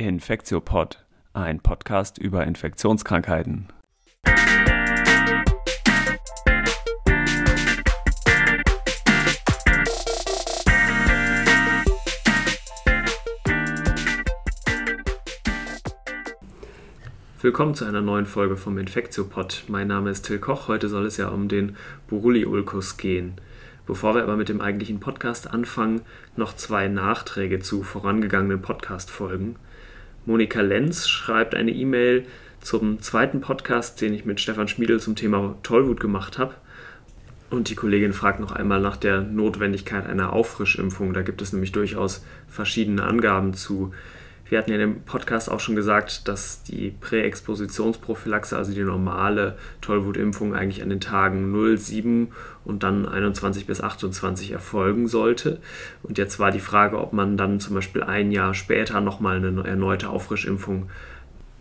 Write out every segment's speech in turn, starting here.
Infektiopod, ein Podcast über Infektionskrankheiten. Willkommen zu einer neuen Folge vom Infektiopod. Mein Name ist Till Koch. Heute soll es ja um den Buruli-Ulkus gehen. Bevor wir aber mit dem eigentlichen Podcast anfangen, noch zwei Nachträge zu vorangegangenen Podcast-Folgen. Monika Lenz schreibt eine E-Mail zum zweiten Podcast, den ich mit Stefan Schmiedel zum Thema Tollwut gemacht habe. Und die Kollegin fragt noch einmal nach der Notwendigkeit einer Auffrischimpfung. Da gibt es nämlich durchaus verschiedene Angaben zu. Wir hatten ja dem Podcast auch schon gesagt, dass die Präexpositionsprophylaxe, also die normale Tollwutimpfung, eigentlich an den Tagen 0, 7 und dann 21 bis 28 erfolgen sollte. Und jetzt war die Frage, ob man dann zum Beispiel ein Jahr später nochmal eine erneute Auffrischimpfung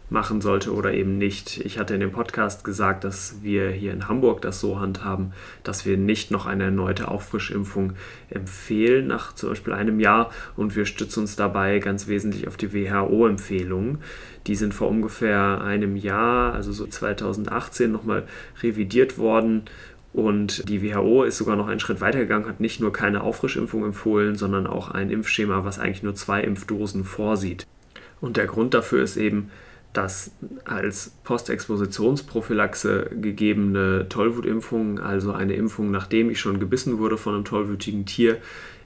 machen sollte oder eben nicht. Ich hatte in dem Podcast gesagt, dass wir hier in Hamburg das so handhaben, dass wir nicht noch eine erneute Auffrischimpfung empfehlen nach zum Beispiel einem Jahr und wir stützen uns dabei ganz wesentlich auf die WHO-Empfehlungen. Die sind vor ungefähr einem Jahr, also so 2018, nochmal revidiert worden. Und die WHO ist sogar noch einen Schritt weiter gegangen, hat nicht nur keine Auffrischimpfung empfohlen, sondern auch ein Impfschema, was eigentlich nur zwei Impfdosen vorsieht. Und der Grund dafür ist eben, dass als Postexpositionsprophylaxe gegebene Tollwutimpfung, also eine Impfung, nachdem ich schon gebissen wurde von einem tollwütigen Tier,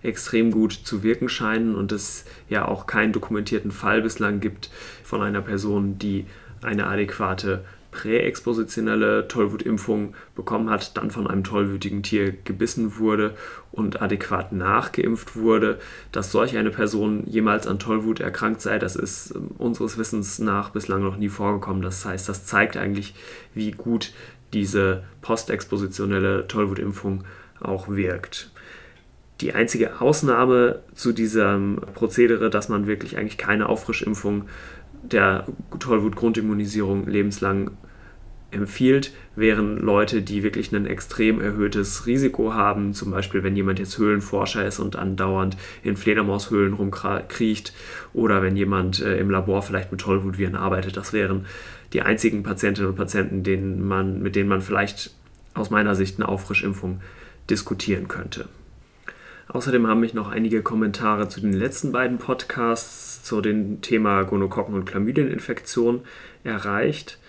extrem gut zu wirken scheinen und es ja auch keinen dokumentierten Fall bislang gibt von einer Person, die eine adäquate präexpositionelle Tollwutimpfung bekommen hat, dann von einem tollwütigen Tier gebissen wurde und adäquat nachgeimpft wurde, dass solch eine Person jemals an Tollwut erkrankt sei, das ist ähm, unseres Wissens nach bislang noch nie vorgekommen. Das heißt, das zeigt eigentlich, wie gut diese postexpositionelle Tollwutimpfung auch wirkt. Die einzige Ausnahme zu diesem Prozedere, dass man wirklich eigentlich keine Auffrischimpfung der Tollwut-Grundimmunisierung lebenslang empfiehlt, wären Leute, die wirklich ein extrem erhöhtes Risiko haben, zum Beispiel wenn jemand jetzt Höhlenforscher ist und andauernd in Fledermaushöhlen rumkriecht oder wenn jemand äh, im Labor vielleicht mit Tollwutviren arbeitet. Das wären die einzigen Patientinnen und Patienten, denen man, mit denen man vielleicht aus meiner Sicht eine Auffrischimpfung diskutieren könnte. Außerdem haben mich noch einige Kommentare zu den letzten beiden Podcasts zu dem Thema Gonokokken- und Chlamydieninfektion erreicht.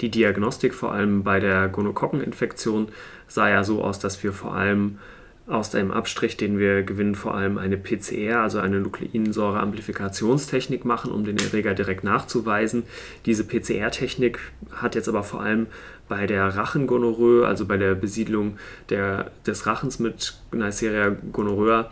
Die Diagnostik vor allem bei der Gonokokkeninfektion sah ja so aus, dass wir vor allem aus dem Abstrich, den wir gewinnen, vor allem eine PCR, also eine Nukleinsäure-Amplifikationstechnik machen, um den Erreger direkt nachzuweisen. Diese PCR-Technik hat jetzt aber vor allem bei der Rachengonorrhoe, also bei der Besiedlung der, des Rachens mit Neisseria gonorrhoea,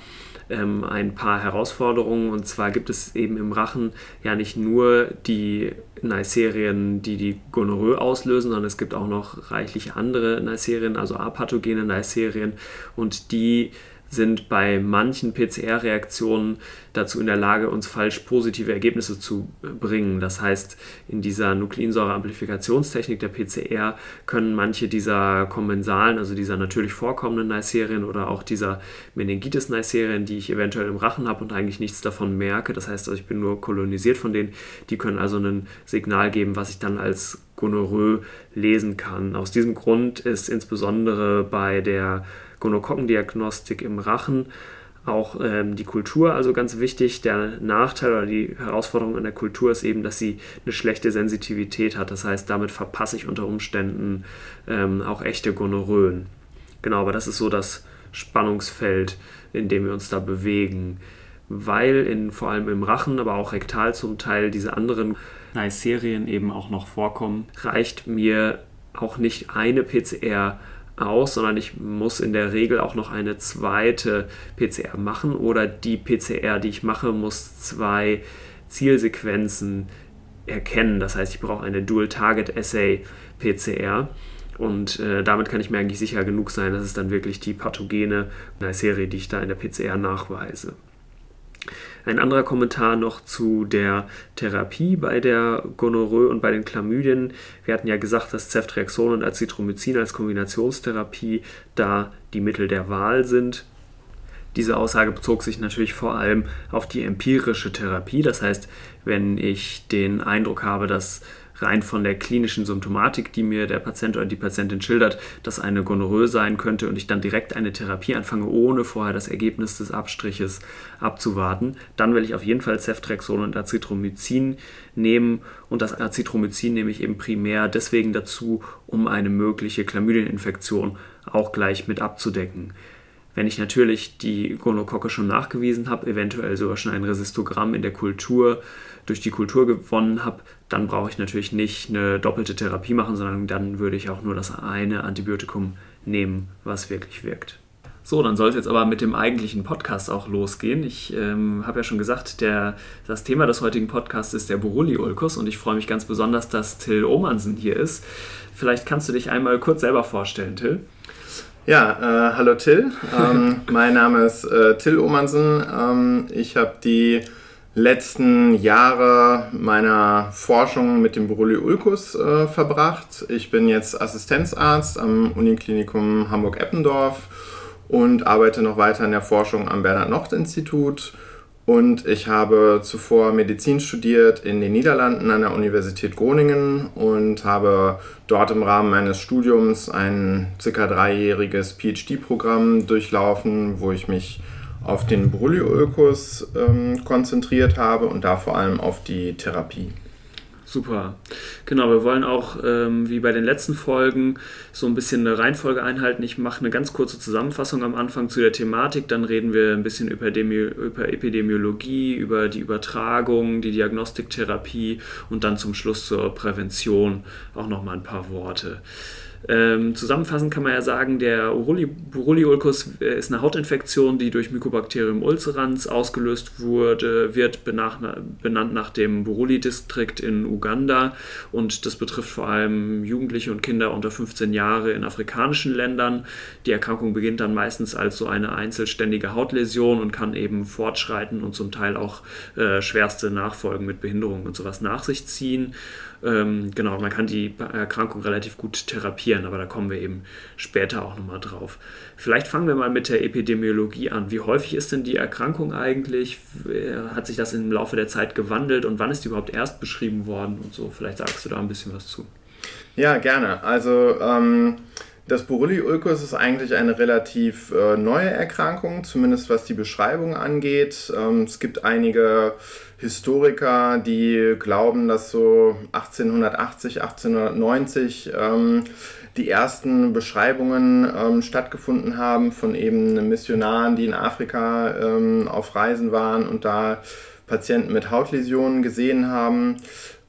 ähm, ein paar Herausforderungen. Und zwar gibt es eben im Rachen ja nicht nur die Neisserien, die die Gonorrhoe auslösen, sondern es gibt auch noch reichlich andere Neisserien, also apathogene Neisserien. Und die sind bei manchen PCR-Reaktionen dazu in der Lage, uns falsch positive Ergebnisse zu bringen. Das heißt, in dieser Nukleinsäure-Amplifikationstechnik der PCR können manche dieser kommensalen, also dieser natürlich vorkommenden Neisserien oder auch dieser Meningitis-Neisserien, die ich eventuell im Rachen habe und eigentlich nichts davon merke, das heißt, ich bin nur kolonisiert von denen, die können also ein Signal geben, was ich dann als Gonorrhoe lesen kann. Aus diesem Grund ist insbesondere bei der Gonokokkendiagnostik im Rachen. Auch ähm, die Kultur, also ganz wichtig. Der Nachteil oder die Herausforderung an der Kultur ist eben, dass sie eine schlechte Sensitivität hat. Das heißt, damit verpasse ich unter Umständen ähm, auch echte Gonorrhoen. Genau, aber das ist so das Spannungsfeld, in dem wir uns da bewegen. Weil in, vor allem im Rachen, aber auch rektal zum Teil diese anderen Neisserien eben auch noch vorkommen, reicht mir auch nicht eine PCR aus, sondern ich muss in der Regel auch noch eine zweite PCR machen oder die PCR, die ich mache, muss zwei Zielsequenzen erkennen. Das heißt, ich brauche eine Dual-Target-Assay PCR. Und äh, damit kann ich mir eigentlich sicher genug sein, dass es dann wirklich die pathogene Serie, die ich da in der PCR nachweise. Ein anderer Kommentar noch zu der Therapie bei der Gonorrhoe und bei den Chlamydien. Wir hatten ja gesagt, dass Ceftriaxon und Azithromycin als Kombinationstherapie da die Mittel der Wahl sind. Diese Aussage bezog sich natürlich vor allem auf die empirische Therapie. Das heißt, wenn ich den Eindruck habe, dass rein von der klinischen Symptomatik, die mir der Patient oder die Patientin schildert, dass eine Gonorrhoe sein könnte und ich dann direkt eine Therapie anfange, ohne vorher das Ergebnis des Abstriches abzuwarten, dann will ich auf jeden Fall Ceftrexol und Azithromycin nehmen und das Azithromycin nehme ich eben primär deswegen dazu, um eine mögliche Chlamydieninfektion auch gleich mit abzudecken. Wenn ich natürlich die Gonokocke schon nachgewiesen habe, eventuell sogar schon ein Resistogramm in der Kultur durch die Kultur gewonnen habe, dann brauche ich natürlich nicht eine doppelte Therapie machen, sondern dann würde ich auch nur das eine Antibiotikum nehmen, was wirklich wirkt. So, dann soll es jetzt aber mit dem eigentlichen Podcast auch losgehen. Ich ähm, habe ja schon gesagt, der, das Thema des heutigen Podcasts ist der Borreliolkus und ich freue mich ganz besonders, dass Till Omansen hier ist. Vielleicht kannst du dich einmal kurz selber vorstellen, Till. Ja, äh, hallo Till. Ähm, mein Name ist äh, Till Omansen. Ähm, ich habe die letzten Jahre meiner Forschung mit dem Borrelia ulcus äh, verbracht. Ich bin jetzt Assistenzarzt am Uniklinikum Hamburg-Eppendorf und arbeite noch weiter in der Forschung am Bernhard-Nocht-Institut. Und ich habe zuvor Medizin studiert in den Niederlanden an der Universität Groningen und habe dort im Rahmen meines Studiums ein circa dreijähriges PhD-Programm durchlaufen, wo ich mich auf den Brulliolkus ähm, konzentriert habe und da vor allem auf die Therapie. Super. Genau, wir wollen auch, ähm, wie bei den letzten Folgen, so ein bisschen eine Reihenfolge einhalten. Ich mache eine ganz kurze Zusammenfassung am Anfang zu der Thematik, dann reden wir ein bisschen über, über Epidemiologie, über die Übertragung, die Diagnostiktherapie und dann zum Schluss zur Prävention auch nochmal ein paar Worte. Ähm, zusammenfassend kann man ja sagen, der Borreliolkus äh, ist eine Hautinfektion, die durch Mycobacterium ulcerans ausgelöst wurde, wird benach, benannt nach dem Buruli-Distrikt in Uganda und das betrifft vor allem Jugendliche und Kinder unter 15 Jahre in afrikanischen Ländern. Die Erkrankung beginnt dann meistens als so eine einzelständige Hautläsion und kann eben fortschreiten und zum Teil auch äh, schwerste Nachfolgen mit Behinderungen und sowas nach sich ziehen. Ähm, genau, man kann die Erkrankung relativ gut therapieren, aber da kommen wir eben später auch nochmal drauf. Vielleicht fangen wir mal mit der Epidemiologie an. Wie häufig ist denn die Erkrankung eigentlich? Hat sich das im Laufe der Zeit gewandelt und wann ist die überhaupt erst beschrieben worden und so? Vielleicht sagst du da ein bisschen was zu. Ja, gerne. Also ähm, das Borreliolkus ist eigentlich eine relativ äh, neue Erkrankung, zumindest was die Beschreibung angeht. Ähm, es gibt einige Historiker, die glauben, dass so 1880, 1890 ähm, die ersten Beschreibungen ähm, stattgefunden haben von eben Missionaren, die in Afrika ähm, auf Reisen waren und da Patienten mit Hautläsionen gesehen haben.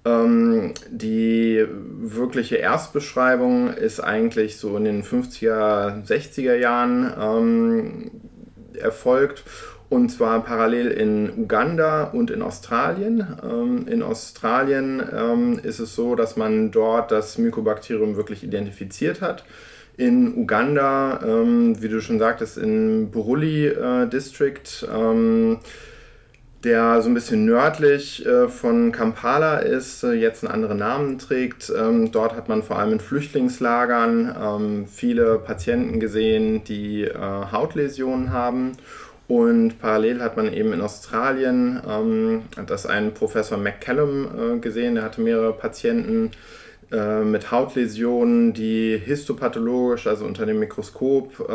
Ähm, die wirkliche Erstbeschreibung ist eigentlich so in den 50er, 60er Jahren ähm, erfolgt und zwar parallel in Uganda und in Australien. Ähm, in Australien ähm, ist es so, dass man dort das Mycobacterium wirklich identifiziert hat. In Uganda, ähm, wie du schon sagtest, in Buruli äh, District, ähm, der so ein bisschen nördlich äh, von Kampala ist, äh, jetzt einen anderen Namen trägt. Ähm, dort hat man vor allem in Flüchtlingslagern ähm, viele Patienten gesehen, die äh, Hautläsionen haben. Und parallel hat man eben in Australien ähm, das ein Professor McCallum gesehen, der hatte mehrere Patienten mit Hautläsionen, die histopathologisch, also unter dem Mikroskop,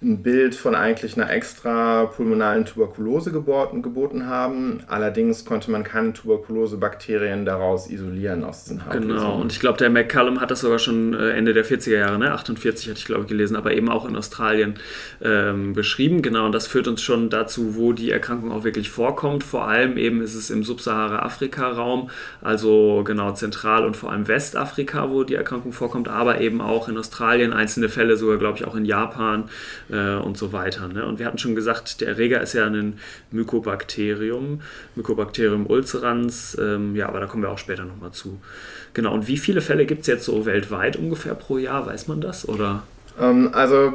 ein Bild von eigentlich einer extra pulmonalen Tuberkulose geboten, geboten haben. Allerdings konnte man keine Tuberkulosebakterien daraus isolieren aus diesen Hautläsionen. Genau, und ich glaube, der McCallum hat das sogar schon äh, Ende der 40er Jahre, ne? 48 hatte ich glaube ich gelesen, aber eben auch in Australien ähm, beschrieben. Genau, und das führt uns schon dazu, wo die Erkrankung auch wirklich vorkommt. Vor allem eben ist es im Subsahara-Afrika-Raum, also genau Zentral- und vor allem Westafrika, wo die Erkrankung vorkommt, aber eben auch in Australien, einzelne Fälle sogar glaube ich auch in Japan äh, und so weiter. Ne? Und wir hatten schon gesagt, der Erreger ist ja ein Mycobacterium, Mycobacterium ulcerans, ähm, ja, aber da kommen wir auch später nochmal zu. Genau, und wie viele Fälle gibt es jetzt so weltweit ungefähr pro Jahr, weiß man das? Oder? Ähm, also,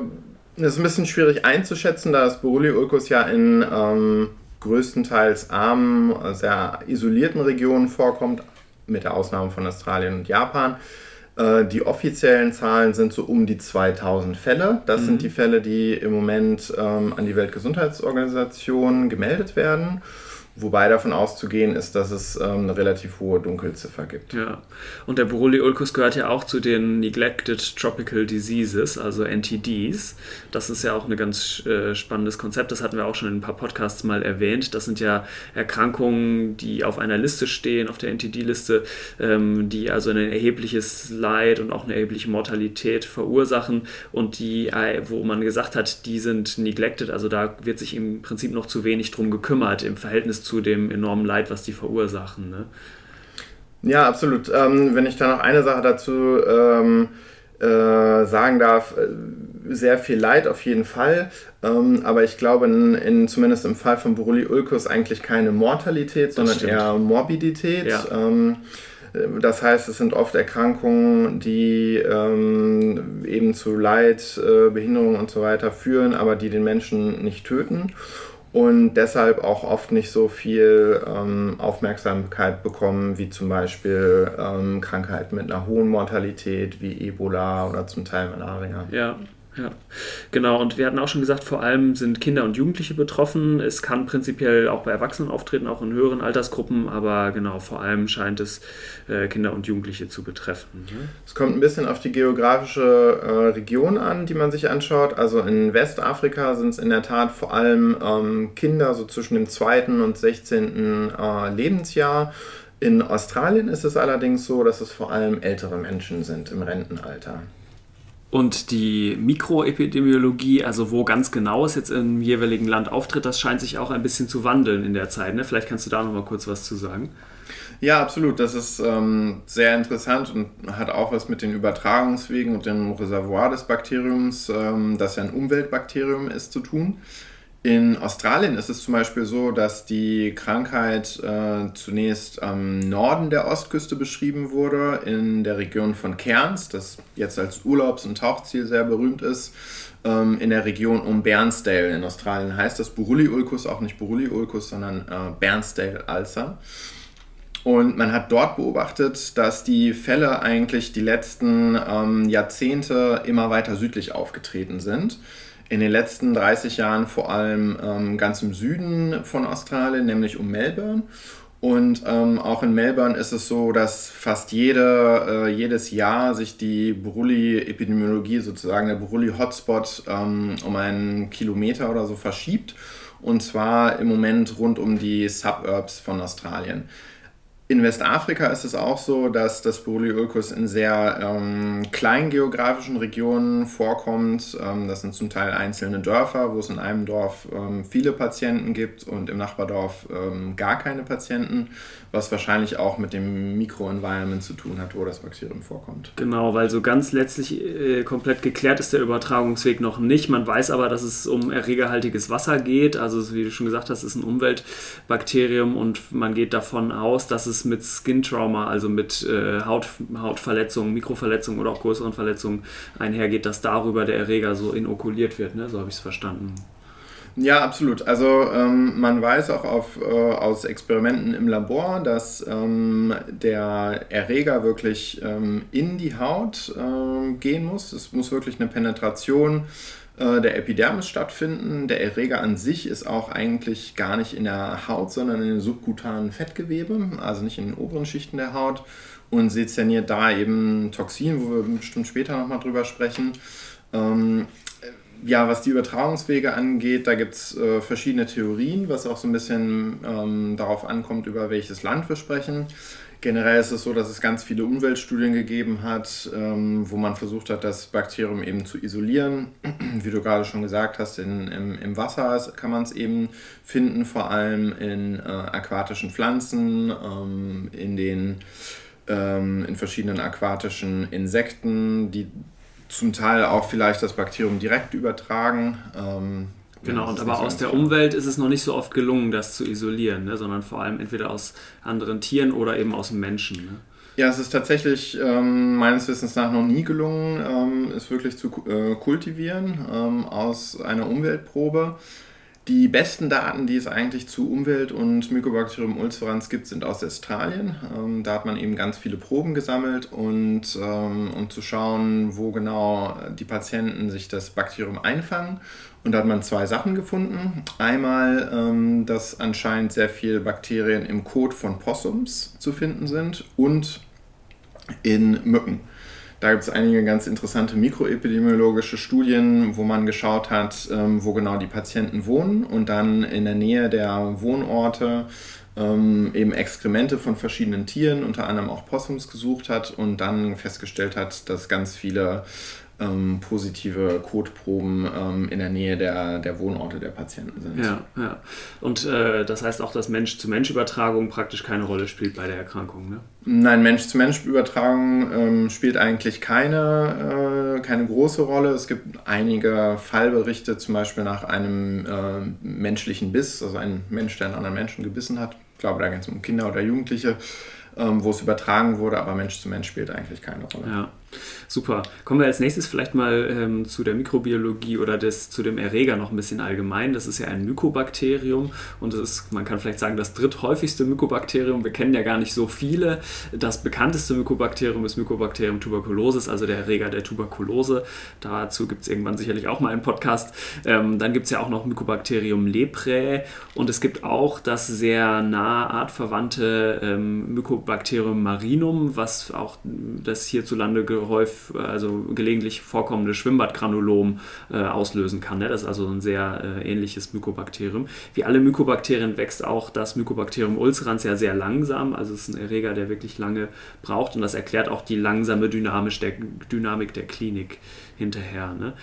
es ist ein bisschen schwierig einzuschätzen, da das Borreliolkus ja in ähm, größtenteils armen, sehr isolierten Regionen vorkommt, mit der Ausnahme von Australien und Japan. Äh, die offiziellen Zahlen sind so um die 2000 Fälle. Das mhm. sind die Fälle, die im Moment ähm, an die Weltgesundheitsorganisation gemeldet werden. Wobei davon auszugehen ist, dass es ähm, eine relativ hohe Dunkelziffer gibt. Ja, und der Borrelia-Ulcus gehört ja auch zu den Neglected Tropical Diseases, also NTDs. Das ist ja auch ein ganz äh, spannendes Konzept. Das hatten wir auch schon in ein paar Podcasts mal erwähnt. Das sind ja Erkrankungen, die auf einer Liste stehen, auf der NTD-Liste, ähm, die also ein erhebliches Leid und auch eine erhebliche Mortalität verursachen und die, äh, wo man gesagt hat, die sind neglected, also da wird sich im Prinzip noch zu wenig drum gekümmert im Verhältnis zu dem enormen Leid, was die verursachen. Ne? Ja, absolut. Ähm, wenn ich da noch eine Sache dazu ähm, äh, sagen darf, äh, sehr viel Leid auf jeden Fall, ähm, aber ich glaube, in, in, zumindest im Fall von Borrelia ulcus eigentlich keine Mortalität, sondern eher Morbidität. Ja. Ähm, das heißt, es sind oft Erkrankungen, die ähm, eben zu Leid, äh, Behinderung und so weiter führen, aber die den Menschen nicht töten und deshalb auch oft nicht so viel ähm, Aufmerksamkeit bekommen wie zum Beispiel ähm, Krankheiten mit einer hohen Mortalität wie Ebola oder zum Teil Malaria. Ja, ja, genau. Und wir hatten auch schon gesagt, vor allem sind Kinder und Jugendliche betroffen. Es kann prinzipiell auch bei Erwachsenen auftreten, auch in höheren Altersgruppen, aber genau, vor allem scheint es äh, Kinder und Jugendliche zu betreffen. Ne? Es kommt ein bisschen auf die geografische äh, Region an, die man sich anschaut. Also in Westafrika sind es in der Tat vor allem ähm, Kinder, so zwischen dem zweiten und 16. Äh, Lebensjahr. In Australien ist es allerdings so, dass es vor allem ältere Menschen sind im Rentenalter. Und die Mikroepidemiologie, also wo ganz genau es jetzt im jeweiligen Land auftritt, das scheint sich auch ein bisschen zu wandeln in der Zeit. Ne? Vielleicht kannst du da noch mal kurz was zu sagen. Ja, absolut. Das ist ähm, sehr interessant und hat auch was mit den Übertragungswegen und dem Reservoir des Bakteriums, ähm, das ja ein Umweltbakterium ist, zu tun. In Australien ist es zum Beispiel so, dass die Krankheit äh, zunächst am Norden der Ostküste beschrieben wurde, in der Region von Cairns, das jetzt als Urlaubs- und Tauchziel sehr berühmt ist, ähm, in der Region um Bairnsdale. In Australien heißt das Buruli-Ulcus auch nicht Buruli-Ulcus, sondern äh, Bairnsdale-Ulcer. Und man hat dort beobachtet, dass die Fälle eigentlich die letzten ähm, Jahrzehnte immer weiter südlich aufgetreten sind in den letzten 30 Jahren vor allem ähm, ganz im Süden von Australien, nämlich um Melbourne. Und ähm, auch in Melbourne ist es so, dass fast jede, äh, jedes Jahr sich die Buruli-Epidemiologie, sozusagen der Buruli-Hotspot, ähm, um einen Kilometer oder so verschiebt. Und zwar im Moment rund um die Suburbs von Australien. In Westafrika ist es auch so, dass das Borrelioulcus in sehr ähm, kleinen geografischen Regionen vorkommt. Ähm, das sind zum Teil einzelne Dörfer, wo es in einem Dorf ähm, viele Patienten gibt und im Nachbardorf ähm, gar keine Patienten, was wahrscheinlich auch mit dem Mikroenvironment zu tun hat, wo das Bakterium vorkommt. Genau, weil so ganz letztlich äh, komplett geklärt ist der Übertragungsweg noch nicht. Man weiß aber, dass es um erregerhaltiges Wasser geht. Also wie du schon gesagt hast, ist ein Umweltbakterium und man geht davon aus, dass es es mit Skin Trauma, also mit äh, Haut, Hautverletzungen, Mikroverletzungen oder auch größeren Verletzungen einhergeht, dass darüber der Erreger so inokuliert wird. Ne? So habe ich es verstanden. Ja, absolut. Also ähm, man weiß auch auf, äh, aus Experimenten im Labor, dass ähm, der Erreger wirklich ähm, in die Haut äh, gehen muss. Es muss wirklich eine Penetration äh, der Epidermis stattfinden. Der Erreger an sich ist auch eigentlich gar nicht in der Haut, sondern in den subkutanen Fettgewebe, also nicht in den oberen Schichten der Haut und sezerniert da eben Toxin, wo wir bestimmt später nochmal drüber sprechen. Ähm, ja, was die Übertragungswege angeht, da gibt es äh, verschiedene Theorien, was auch so ein bisschen ähm, darauf ankommt, über welches Land wir sprechen. Generell ist es so, dass es ganz viele Umweltstudien gegeben hat, ähm, wo man versucht hat, das Bakterium eben zu isolieren. Wie du gerade schon gesagt hast, in, im, im Wasser kann man es eben finden, vor allem in äh, aquatischen Pflanzen, ähm, in den ähm, in verschiedenen aquatischen Insekten, die zum Teil auch vielleicht das Bakterium direkt übertragen. Ähm, Genau, und aber aus der klar. Umwelt ist es noch nicht so oft gelungen, das zu isolieren, ne? sondern vor allem entweder aus anderen Tieren oder eben aus dem Menschen. Ne? Ja, es ist tatsächlich ähm, meines Wissens nach noch nie gelungen, ähm, es wirklich zu äh, kultivieren ähm, aus einer Umweltprobe. Die besten Daten, die es eigentlich zu Umwelt- und Mycobacterium ulcerans gibt, sind aus Australien. Ähm, da hat man eben ganz viele Proben gesammelt und ähm, um zu schauen, wo genau die Patienten sich das Bakterium einfangen. Und da hat man zwei Sachen gefunden. Einmal, ähm, dass anscheinend sehr viele Bakterien im Kot von Possums zu finden sind und in Mücken. Da gibt es einige ganz interessante mikroepidemiologische Studien, wo man geschaut hat, ähm, wo genau die Patienten wohnen und dann in der Nähe der Wohnorte ähm, eben Exkremente von verschiedenen Tieren, unter anderem auch Possums, gesucht hat und dann festgestellt hat, dass ganz viele ähm, positive Kotproben ähm, in der Nähe der, der Wohnorte der Patienten sind. Ja, ja. Und äh, das heißt auch, dass Mensch-zu-Mensch-Übertragung praktisch keine Rolle spielt bei der Erkrankung, ne? Nein, Mensch-zu-Mensch-Übertragung ähm, spielt eigentlich keine, äh, keine große Rolle. Es gibt einige Fallberichte, zum Beispiel nach einem äh, menschlichen Biss, also ein Mensch, der einen anderen Menschen gebissen hat. Ich glaube, da geht es um Kinder oder Jugendliche, ähm, wo es übertragen wurde, aber Mensch zu Mensch spielt eigentlich keine Rolle. Ja. Super. Kommen wir als nächstes vielleicht mal ähm, zu der Mikrobiologie oder des, zu dem Erreger noch ein bisschen allgemein. Das ist ja ein Mykobakterium und das ist, man kann vielleicht sagen, das dritthäufigste Mykobakterium. Wir kennen ja gar nicht so viele. Das bekannteste Mykobakterium ist Mycobacterium tuberculosis, also der Erreger der Tuberkulose. Dazu gibt es irgendwann sicherlich auch mal einen Podcast. Ähm, dann gibt es ja auch noch Mycobacterium leprae und es gibt auch das sehr nah artverwandte ähm, Mycobacterium marinum, was auch das hierzulande häufig, also gelegentlich vorkommende Schwimmbadgranulom äh, auslösen kann. Ne? Das ist also ein sehr äh, ähnliches Mykobakterium. Wie alle Mykobakterien wächst auch das Mykobakterium ulcerans ja sehr langsam. Also es ist ein Erreger, der wirklich lange braucht und das erklärt auch die langsame Dynamisch der, Dynamik der Klinik hinterher. Ne?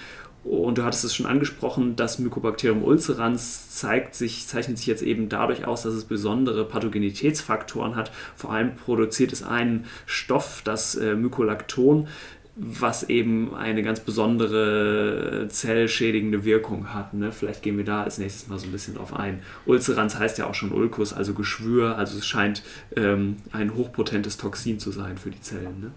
Und du hattest es schon angesprochen, das Mycobacterium ulcerans zeigt sich, zeichnet sich jetzt eben dadurch aus, dass es besondere Pathogenitätsfaktoren hat. Vor allem produziert es einen Stoff, das äh, Mycolacton, was eben eine ganz besondere zellschädigende Wirkung hat. Ne? Vielleicht gehen wir da als nächstes mal so ein bisschen drauf ein. Ulcerans heißt ja auch schon Ulkus, also Geschwür, also es scheint ähm, ein hochpotentes Toxin zu sein für die Zellen. Ne?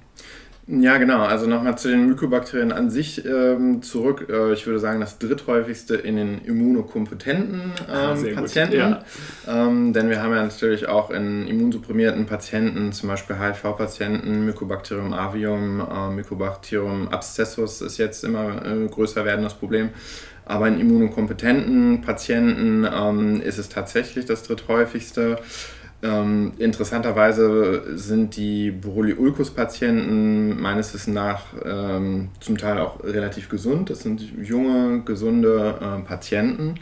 Ja, genau. Also nochmal zu den Mykobakterien an sich ähm, zurück. Äh, ich würde sagen, das dritthäufigste in den immunokompetenten ah, ähm, Patienten. Gut, ja. ähm, denn wir haben ja natürlich auch in immunsupprimierten Patienten, zum Beispiel HIV-Patienten, Mycobacterium avium, äh, Mycobacterium abscessus ist jetzt immer äh, größer werdendes Problem. Aber in immunokompetenten Patienten ähm, ist es tatsächlich das dritthäufigste. Ähm, interessanterweise sind die Borreliolkus-Patienten meines Wissens nach ähm, zum Teil auch relativ gesund. Das sind junge, gesunde äh, Patienten.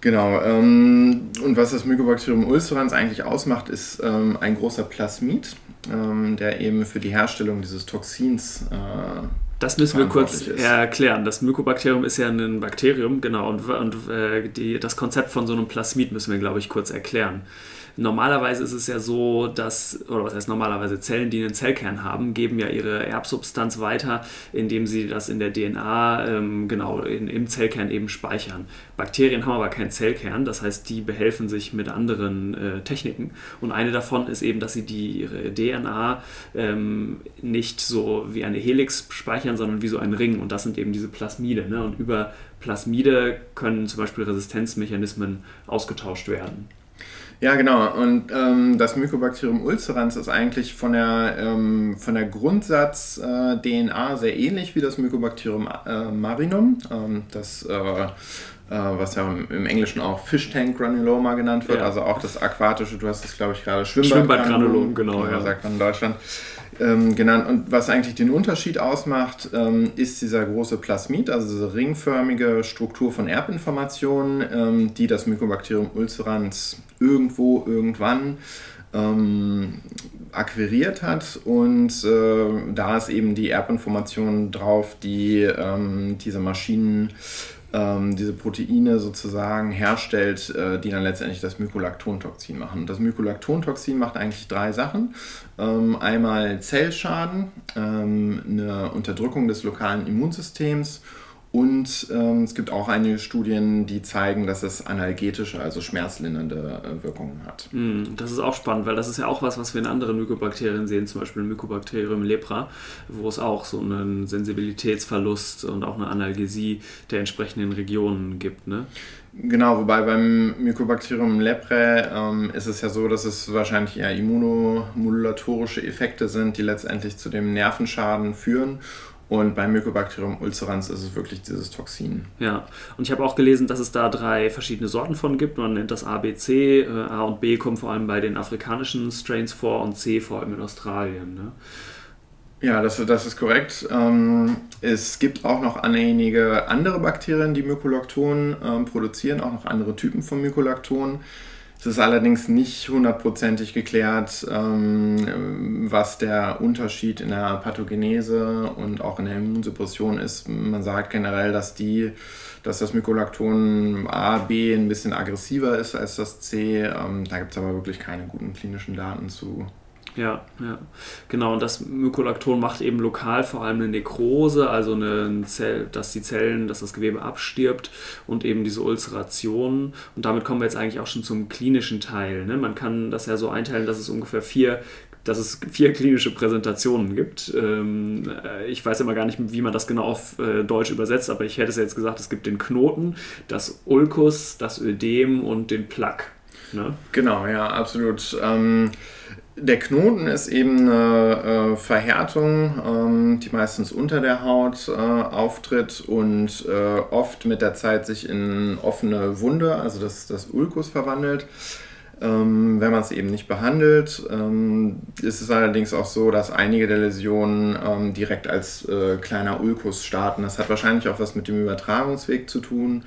Genau. Ähm, und was das Mycobacterium ulcerans eigentlich ausmacht, ist ähm, ein großer Plasmid, ähm, der eben für die Herstellung dieses Toxins äh, das müssen wir kurz ist. erklären. Das Mycobakterium ist ja ein Bakterium, genau, und, und äh, die, das Konzept von so einem Plasmid müssen wir, glaube ich, kurz erklären. Normalerweise ist es ja so, dass, oder was heißt normalerweise, Zellen, die einen Zellkern haben, geben ja ihre Erbsubstanz weiter, indem sie das in der DNA ähm, genau in, im Zellkern eben speichern. Bakterien haben aber keinen Zellkern, das heißt, die behelfen sich mit anderen äh, Techniken. Und eine davon ist eben, dass sie die, ihre DNA ähm, nicht so wie eine Helix speichern, sondern wie so ein Ring. Und das sind eben diese Plasmide. Ne? Und über Plasmide können zum Beispiel Resistenzmechanismen ausgetauscht werden. Ja, genau. Und ähm, das Mycobacterium ulcerans ist eigentlich von der, ähm, von der Grundsatz-DNA äh, sehr ähnlich wie das Mycobacterium äh, marinum. Ähm, das äh, äh was ja im Englischen auch Fish Tank Granuloma genannt wird, ja. also auch das aquatische, du hast es glaube ich gerade Schwimmbadgranulom, genau, ja. sagt man in Deutschland ähm, genannt. Und was eigentlich den Unterschied ausmacht, ähm, ist dieser große Plasmid, also diese ringförmige Struktur von Erbinformationen, ähm, die das Mycobacterium ulcerans irgendwo, irgendwann ähm, akquiriert hat und äh, da ist eben die Erbinformation drauf, die ähm, diese Maschinen ähm, diese Proteine sozusagen herstellt, äh, die dann letztendlich das Mykolaktontoxin machen. Das Mykolaktontoxin macht eigentlich drei Sachen. Ähm, einmal Zellschaden, ähm, eine Unterdrückung des lokalen Immunsystems Und ähm, es gibt auch einige Studien, die zeigen, dass es analgetische, also schmerzlindernde äh, Wirkungen hat. Mm, das ist auch spannend, weil das ist ja auch was, was wir in anderen Mykobakterien sehen, zum Beispiel Mycobacterium lepra, wo es auch so einen Sensibilitätsverlust und auch eine Analgesie der entsprechenden Regionen gibt. Ne? Genau, wobei beim Mycobacterium leprae ähm, ist es ja so, dass es wahrscheinlich eher immunomodulatorische Effekte sind, die letztendlich zu dem Nervenschaden führen. Und beim Mycobacterium ulcerans ist es wirklich dieses Toxin. Ja, und ich habe auch gelesen, dass es da drei verschiedene Sorten von gibt. Man nennt das A, B, C. Äh, A und B kommen vor allem bei den afrikanischen Strains vor und C vor allem in Australien. Ne? Ja, das, das ist korrekt. Ähm, es gibt auch noch einige andere Bakterien, die Mykolakton ähm, produzieren, auch noch andere Typen von Mykolakton. Es ist allerdings nicht hundertprozentig geklärt, ähm, was der Unterschied in der Pathogenese und auch in der Immunsuppression ist. Man sagt generell, dass die dass das Mykolakton A, B ein bisschen aggressiver ist als das C. Ähm, da gibt es aber wirklich keine guten klinischen Daten zu. Ja, ja, genau. Und das Mykolakton macht eben lokal vor allem eine Nekrose, also eine Zell, dass die Zellen, dass das Gewebe abstirbt und eben diese Ulcerationen. Und damit kommen wir jetzt eigentlich auch schon zum klinischen Teil. Ne? Man kann das ja so einteilen, dass es ungefähr vier dass es vier klinische Präsentationen gibt. Ähm, äh, ich weiß immer gar nicht, wie man das genau auf äh, Deutsch übersetzt, aber ich hätte es jetzt gesagt, es gibt den Knoten, das Ulkus, das Ödem und den Plaque. Ne? Genau, ja, absolut. Der Knoten ist eben eine äh, Verhärtung, ähm, die meistens unter der Haut äh, auftritt und äh, oft mit der Zeit sich in offene Wunde, also das, das Ulkus, verwandelt. Ähm, wenn man es eben nicht behandelt, ähm, ist es allerdings auch so, dass einige der Läsionen ähm, direkt als äh, kleiner Ulkus starten. Das hat wahrscheinlich auch was mit dem Übertragungsweg zu tun.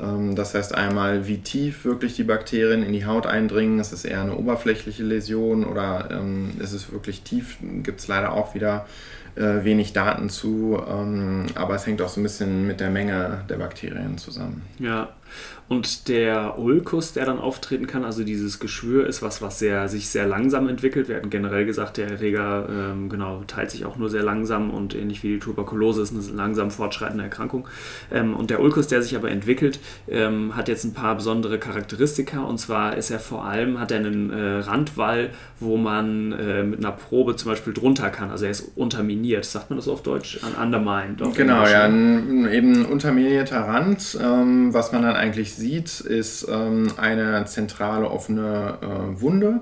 Ähm, das heißt einmal, wie tief wirklich die Bakterien in die Haut eindringen. Ist es eher eine oberflächliche Läsion oder ähm, ist es wirklich tief? Gibt es leider auch wieder äh, wenig Daten zu. Ähm, aber es hängt auch so ein bisschen mit der Menge der Bakterien zusammen. Ja, und der Ulkus, der dann auftreten kann, also dieses Geschwür, ist was, was sehr, sich sehr langsam entwickelt. Wir hatten generell gesagt, der Erreger ähm, genau, teilt sich auch nur sehr langsam und ähnlich wie die Tuberkulose ist eine langsam fortschreitende Erkrankung. Ähm, und der Ulkus, der sich aber entwickelt, ähm, hat jetzt ein paar besondere Charakteristika. Und zwar ist er vor allem, hat er einen äh, Randwall, wo man äh, mit einer Probe zum Beispiel drunter kann. Also er ist unterminiert. Sagt man das auf Deutsch? Undermined. Genau, ja, ein, eben ein unterminierter Rand, ähm, was man dann eigentlich sieht, ist ähm, eine zentrale offene äh, Wunde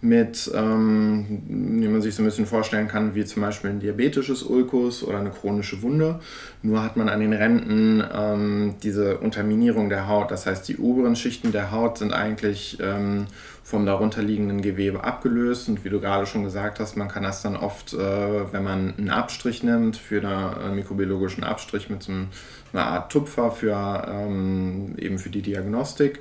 mit, ähm, wie man sich so ein bisschen vorstellen kann, wie zum Beispiel ein diabetisches Ulkus oder eine chronische Wunde. Nur hat man an den Rändern ähm, diese Unterminierung der Haut. Das heißt, die oberen Schichten der Haut sind eigentlich ähm, vom darunterliegenden Gewebe abgelöst. Und wie du gerade schon gesagt hast, man kann das dann oft, äh, wenn man einen Abstrich nimmt, für einen äh, mikrobiologischen Abstrich mit so einer Art Tupfer für ähm, eben für die Diagnostik,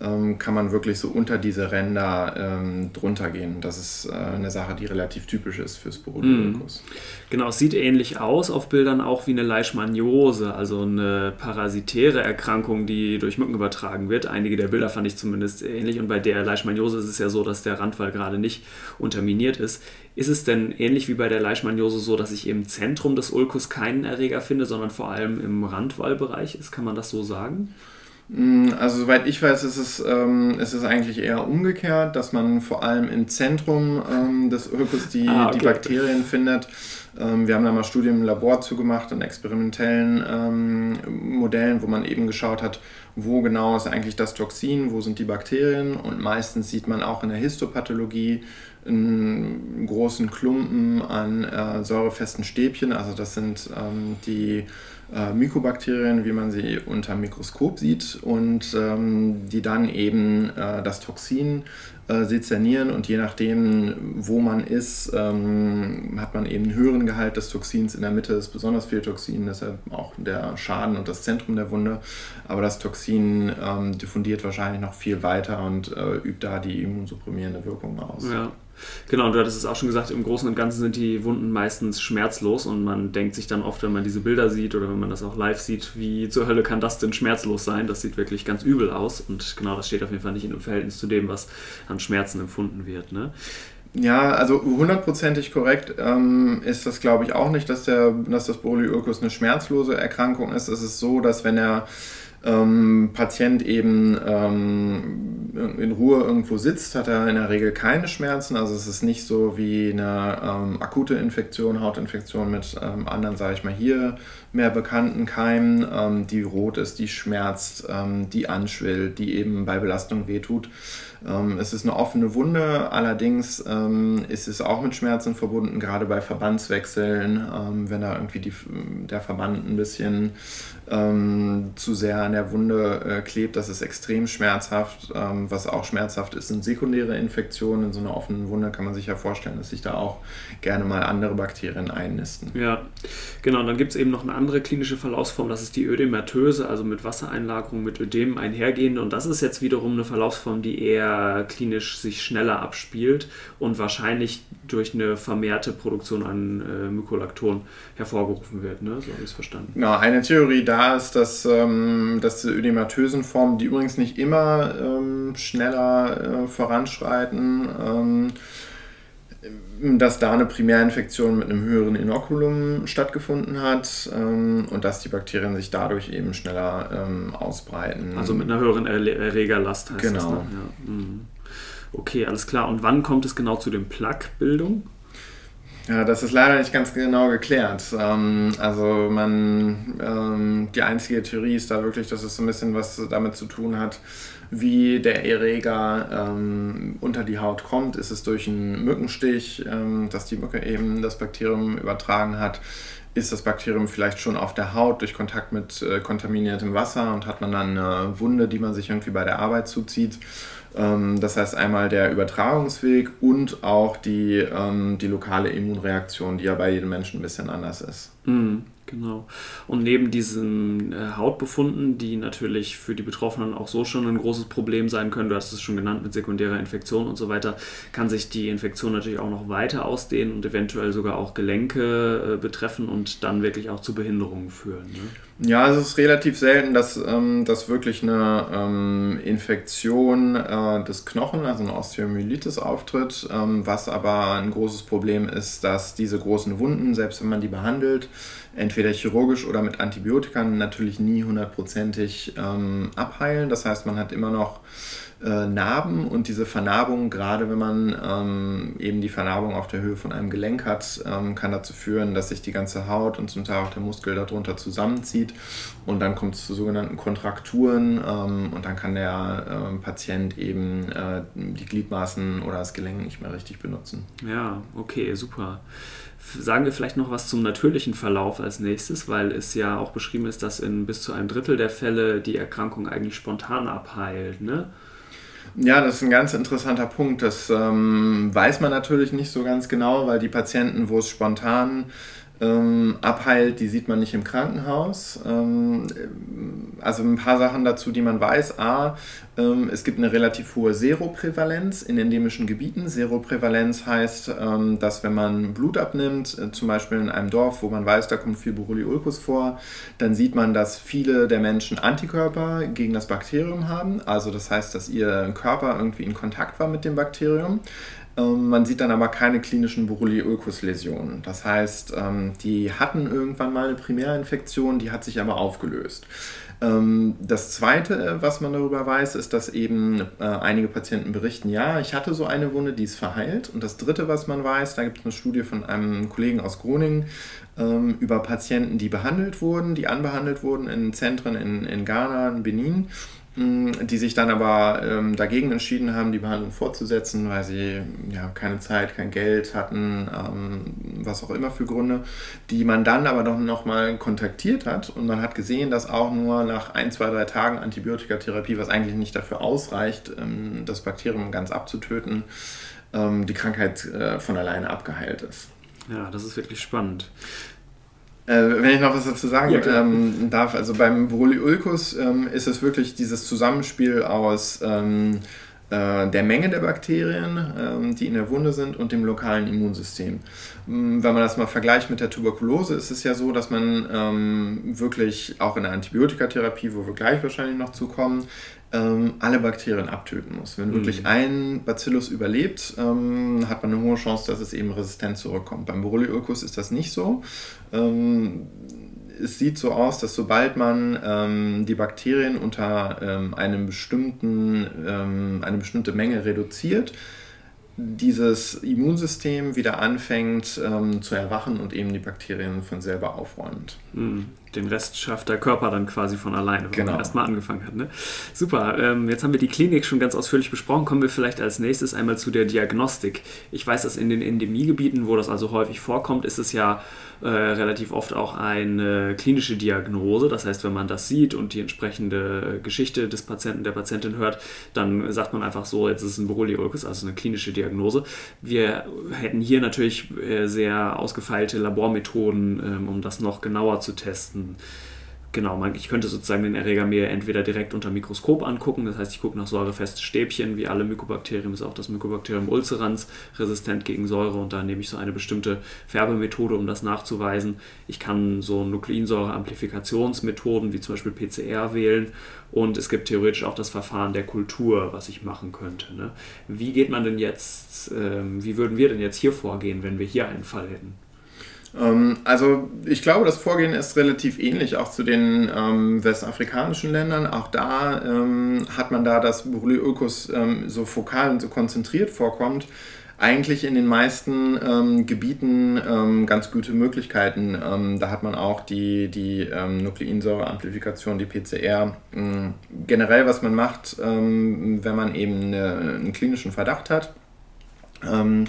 ähm, kann man wirklich so unter diese Ränder ähm, drunter gehen. Das ist äh, eine Sache, die relativ typisch ist fürs Borreliopsis. Mm. Genau, es sieht ähnlich aus auf Bildern auch wie eine Leishmaniose, also eine parasitäre Erkrankung, die durch Mücken übertragen wird. Einige der Bilder fand ich zumindest ähnlich und bei der Leishmaniose ist es ja so, dass der Randwall gerade nicht unterminiert ist. Ist es denn ähnlich wie bei der Leishmaniose so, dass ich im Zentrum des Ulkus keinen Erreger finde, sondern vor allem im Randwallbereich ist? Kann man das so sagen? Mm, also soweit ich weiß, ist es, ähm, ist es eigentlich eher umgekehrt, dass man vor allem im Zentrum ähm, des Ökos die, ah, okay. die Bakterien findet. Ähm, wir haben da mal Studien im Labor zugemacht, an experimentellen ähm, Modellen, wo man eben geschaut hat, wo genau ist eigentlich das Toxin, wo sind die Bakterien und meistens sieht man auch in der Histopathologie einen großen Klumpen an äh, säurefesten Stäbchen, also das sind ähm, die äh, Mykobakterien, wie man sie unter Mikroskop sieht und ähm, die dann eben äh, das Toxin äh, sezernieren und je nachdem, wo man ist, ähm, hat man eben einen höheren Gehalt des Toxins. In der Mitte ist besonders viel Toxin, deshalb auch der Schaden und das Zentrum der Wunde. Aber das Toxin ähm, diffundiert wahrscheinlich noch viel weiter und äh, übt da die immunsupprimierende Wirkung aus. Ja. Genau, du hattest es auch schon gesagt, im Großen und Ganzen sind die Wunden meistens schmerzlos und man denkt sich dann oft, wenn man diese Bilder sieht oder wenn man das auch live sieht, wie zur Hölle kann das denn schmerzlos sein? Das sieht wirklich ganz übel aus und genau das steht auf jeden Fall nicht dem Verhältnis zu dem, was an Schmerzen empfunden wird. Ne? Ja, also hundertprozentig korrekt ähm, ist das, glaube ich, auch nicht, dass, der, dass das Borreliökus eine schmerzlose Erkrankung ist. Es ist so, dass wenn er ähm, Patient eben ähm, in Ruhe irgendwo sitzt, hat er in der Regel keine Schmerzen. Also es ist nicht so wie eine ähm, akute Infektion, Hautinfektion mit ähm, anderen, sage ich mal, hier mehr bekannten Keimen, ähm, die rot ist, die schmerzt, ähm, die anschwillt, die eben bei Belastung wehtut. Es ist eine offene Wunde, allerdings ist es auch mit Schmerzen verbunden, gerade bei Verbandswechseln, wenn da irgendwie die, der Verband ein bisschen ähm, zu sehr an der Wunde äh, klebt, das ist extrem schmerzhaft. Ähm, was auch schmerzhaft ist, sind sekundäre Infektionen. In so einer offenen Wunde kann man sich ja vorstellen, dass sich da auch gerne mal andere Bakterien einnisten. Ja, genau. Und dann gibt es eben noch eine andere klinische Verlaufsform, das ist die Ödematöse, also mit Wassereinlagerung, mit Ödem einhergehende. Und das ist jetzt wiederum eine Verlaufsform, die eher klinisch sich schneller abspielt und wahrscheinlich durch eine vermehrte Produktion an äh, Mykolakton hervorgerufen wird. Ne? So habe ich es verstanden. Genau, eine Theorie da ist, dass, ähm, dass die ödematösen Formen, die übrigens nicht immer ähm, schneller äh, voranschreiten, ähm, dass da eine Primärinfektion mit einem höheren Inokulum stattgefunden hat ähm, und dass die Bakterien sich dadurch eben schneller ähm, ausbreiten. Also mit einer höheren Erregerlast heißt genau. das. Genau. Ja. Mhm. Okay, alles klar. Und wann kommt es genau zu den Plaquebildung? Ja, das ist leider nicht ganz genau geklärt. Ähm, also man, ähm, die einzige Theorie ist da wirklich, dass es so ein bisschen was damit zu tun hat, wie der Erreger ähm, unter die Haut kommt. Ist es durch einen Mückenstich, ähm, dass die Mücke eben das Bakterium übertragen hat? Ist das Bakterium vielleicht schon auf der Haut durch Kontakt mit äh, kontaminiertem Wasser und hat man dann eine Wunde, die man sich irgendwie bei der Arbeit zuzieht? Ähm, das heißt einmal der Übertragungsweg und auch die, ähm, die lokale Immunreaktion, die ja bei jedem Menschen ein bisschen anders ist. Mhm. Genau. Und neben diesen äh, Hautbefunden, die natürlich für die Betroffenen auch so schon ein großes Problem sein können, du hast es schon genannt mit sekundärer Infektion und so weiter, kann sich die Infektion natürlich auch noch weiter ausdehnen und eventuell sogar auch Gelenke äh, betreffen und dann wirklich auch zu Behinderungen führen. Ne? Ja, es ist relativ selten, dass, ähm, dass wirklich eine ähm, Infektion äh, des Knochen, also eine Osteomyelitis auftritt, ähm, was aber ein großes Problem ist, dass diese großen Wunden, selbst wenn man die behandelt, entweder chirurgisch oder mit Antibiotika natürlich nie hundertprozentig ähm, abheilen. Das heißt, man hat immer noch äh, Narben und diese Vernarbung, gerade wenn man ähm, eben die Vernarbung auf der Höhe von einem Gelenk hat, ähm, kann dazu führen, dass sich die ganze Haut und zum Teil auch der Muskel darunter zusammenzieht und dann kommt es zu sogenannten Kontrakturen ähm, und dann kann der ähm, Patient eben äh, die Gliedmaßen oder das Gelenk nicht mehr richtig benutzen. Ja, okay, super. Sagen wir vielleicht noch was zum natürlichen Verlauf als nächstes, weil es ja auch beschrieben ist, dass in bis zu einem Drittel der Fälle die Erkrankung eigentlich spontan abheilt. Ne? Ja, das ist ein ganz interessanter Punkt. Das ähm, weiß man natürlich nicht so ganz genau, weil die Patienten, wo es spontan ähm, abheilt, die sieht man nicht im Krankenhaus. Ähm, also ein paar Sachen dazu, die man weiß. A, ähm, es gibt eine relativ hohe Seroprävalenz in endemischen Gebieten. Seroprävalenz heißt, ähm, dass wenn man Blut abnimmt, äh, zum Beispiel in einem Dorf, wo man weiß, da kommt viel Borreliolcus vor, dann sieht man, dass viele der Menschen Antikörper gegen das Bakterium haben. Also das heißt, dass ihr Körper irgendwie in Kontakt war mit dem Bakterium. Ähm, man sieht dann aber keine klinischen Borreliolcus-Läsionen. Das heißt, ähm, die hatten irgendwann mal eine Primärinfektion, die hat sich aber aufgelöst. Ähm, das Zweite, was man darüber weiß, ist, dass eben äh, einige Patienten berichten, ja, ich hatte so eine Wunde, die ist verheilt. Und das Dritte, was man weiß, da gibt es eine Studie von einem Kollegen aus Groningen über Patienten, die behandelt wurden, die anbehandelt wurden in Zentren in, in Ghana, in Benin die sich dann aber ähm, dagegen entschieden haben, die Behandlung fortzusetzen, weil sie ja keine Zeit, kein Geld hatten, ähm, was auch immer für Gründe, die man dann aber doch nochmal kontaktiert hat und man hat gesehen, dass auch nur nach ein, zwei, drei Tagen Antibiotikatherapie, was eigentlich nicht dafür ausreicht, ähm, das Bakterium ganz abzutöten, ähm, die Krankheit äh, von alleine abgeheilt ist. Ja, das ist wirklich spannend. Äh, wenn ich noch was dazu sagen ja, ähm, darf, also beim Borreliolcus ähm, ist es wirklich dieses Zusammenspiel aus ähm, äh, der Menge der Bakterien, ähm, die in der Wunde sind und dem lokalen Immunsystem. Mm, wenn man das mal vergleicht mit der Tuberkulose, ist es ja so, dass man ähm, wirklich auch in der Antibiotikatherapie, wo wir gleich wahrscheinlich noch zukommen, ähm, alle Bakterien abtöten muss. Wenn mhm. wirklich ein Bacillus überlebt, ähm, hat man eine hohe Chance, dass es eben resistent zurückkommt. Beim Borreliolcus ist das nicht so. Ähm, es sieht so aus, dass sobald man ähm, die Bakterien unter ähm, einem bestimmten, ähm, eine bestimmte Menge reduziert, dieses Immunsystem wieder anfängt ähm, zu erwachen und eben die Bakterien von selber aufräumt. Mhm den Rest schafft der Körper dann quasi von alleine, wenn genau. man erstmal angefangen hat. Ne? Super, ähm, jetzt haben wir die Klinik schon ganz ausführlich besprochen. Kommen wir vielleicht als nächstes einmal zu der Diagnostik. Ich weiß, dass in den Endemiegebieten, wo das also häufig vorkommt, ist es ja äh, relativ oft auch eine klinische Diagnose. Das heißt, wenn man das sieht und die entsprechende Geschichte des Patienten, der Patientin hört, dann sagt man einfach so, jetzt ist es ein Borreliolcus, also eine klinische Diagnose. Wir hätten hier natürlich äh, sehr ausgefeilte Labormethoden, ähm, um das noch genauer zu testen genau, man, ich könnte sozusagen den Erreger mir entweder direkt unter Mikroskop angucken, das heißt, ich gucke nach säurefeste Stäbchen, wie alle Mykobakterien ist auch das Mykobakterium ulcerans resistent gegen Säure und da nehme ich so eine bestimmte Färbemethode, um das nachzuweisen. Ich kann so Nukleinsäure-Amplifikationsmethoden wie zum Beispiel PCR wählen und es gibt theoretisch auch das Verfahren der Kultur, was ich machen könnte. Ne? Wie geht man denn jetzt, ähm, wie würden wir denn jetzt hier vorgehen, wenn wir hier einen Fall hätten? Ähm, also ich glaube, das Vorgehen ist relativ ähnlich auch zu den ähm, westafrikanischen Ländern. Auch da ähm, hat man da, dass Borrelioides ähm, so fokal und so konzentriert vorkommt, eigentlich in den meisten ähm, Gebieten ähm, ganz gute Möglichkeiten. Da hat man auch die, die Nukleinsäureamplifikation, die PCR. generell, was man macht, wenn man eben eine, einen klinischen Verdacht hat ähm,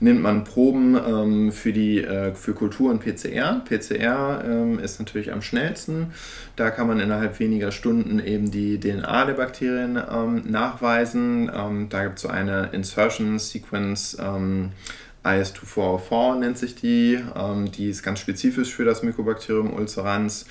nimmt man Proben ähm, für, die, äh, für Kultur und PCR. PCR ähm, ist natürlich am schnellsten. Da kann man innerhalb weniger Stunden eben die DNA der Bakterien ähm, nachweisen. Ähm, da gibt es so eine Insertion Sequence. Ähm, IS2404 nennt sich die. die ist ganz spezifisch für das Mycobacterium ulcerans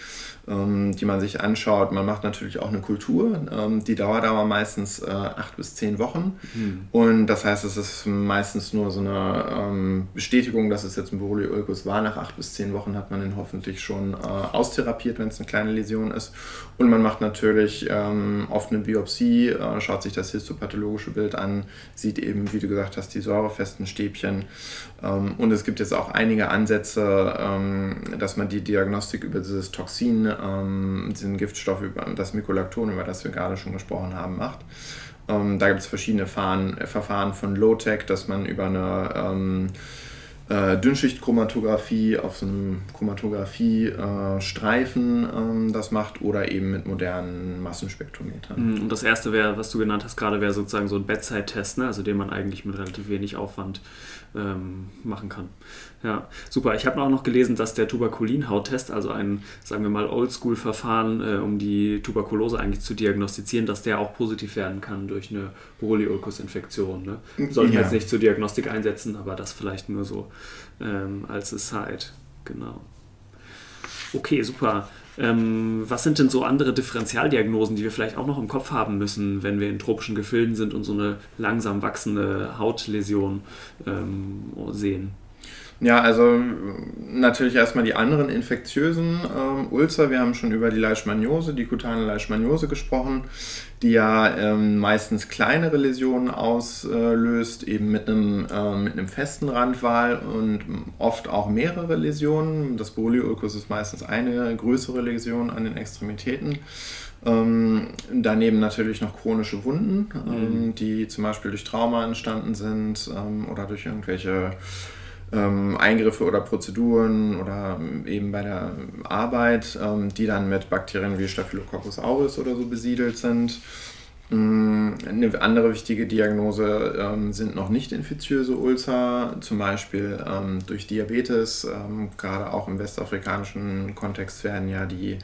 die man sich anschaut. Man macht natürlich auch eine Kultur, ähm, die dauert aber meistens äh, acht bis zehn Wochen. Mhm. Und das heißt, es ist meistens nur so eine ähm, Bestätigung, dass es jetzt ein Borrelioulcus war. Nach acht bis zehn Wochen hat man den hoffentlich schon äh, austherapiert, wenn es eine kleine Läsion ist. Und man macht natürlich ähm, oft eine Biopsie, äh, schaut sich das histopathologische Bild an, sieht eben, wie du gesagt hast, die säurefesten Stäbchen. Ähm, und es gibt jetzt auch einige Ansätze, ähm, dass man die Diagnostik über dieses Toxin ähm, diesen Giftstoff, über das Mykolakton, über das wir gerade schon gesprochen haben, macht. Ähm, da gibt es verschiedene Fahren, Verfahren von Low-Tech, dass man über eine ähm, äh, Dünnschichtchromatographie auf so einem Chromatographie-Streifen äh, ähm, das macht oder eben mit modernen Massenspektrometern. Mhm, und das erste wäre, was du genannt hast, gerade wäre sozusagen so ein Bedside-Test, ne? also den man eigentlich mit relativ wenig Aufwand ähm, machen kann. Ja, super. Ich habe auch noch gelesen, dass der Tuberkulin-Hauttest, also ein, sagen wir mal, Oldschool-Verfahren, äh, um die Tuberkulose eigentlich zu diagnostizieren, dass der auch positiv werden kann durch eine Borreliolcus-Infektion. Ne? Sollten ja. jetzt nicht zur Diagnostik einsetzen, aber das vielleicht nur so ähm, als Aside. Genau. Okay, super. Ähm, was sind denn so andere Differentialdiagnosen, die wir vielleicht auch noch im Kopf haben müssen, wenn wir in tropischen Gefilden sind und so eine langsam wachsende Hautläsion ähm, sehen? Ja, also natürlich erstmal die anderen infektiösen ähm, Ulcer. Wir haben schon über die Leishmaniose, die kutane Leishmaniose gesprochen, die ja ähm, meistens kleinere Läsionen auslöst, eben mit einem, ähm, mit einem festen Randwall und oft auch mehrere Läsionen. Das Borrelioulcus ist meistens eine größere Läsion an den Extremitäten. Ähm, daneben natürlich noch chronische Wunden, ähm, mhm. die zum Beispiel durch Trauma entstanden sind ähm, oder durch irgendwelche ähm, Eingriffe oder Prozeduren oder eben bei der Arbeit, ähm, die dann mit Bakterien wie Staphylococcus aureus oder so besiedelt sind. Mm, eine andere wichtige Diagnose ähm, sind noch nicht infiziöse Ulcer, zum Beispiel ähm, durch Diabetes. Ähm, gerade auch im westafrikanischen Kontext werden ja die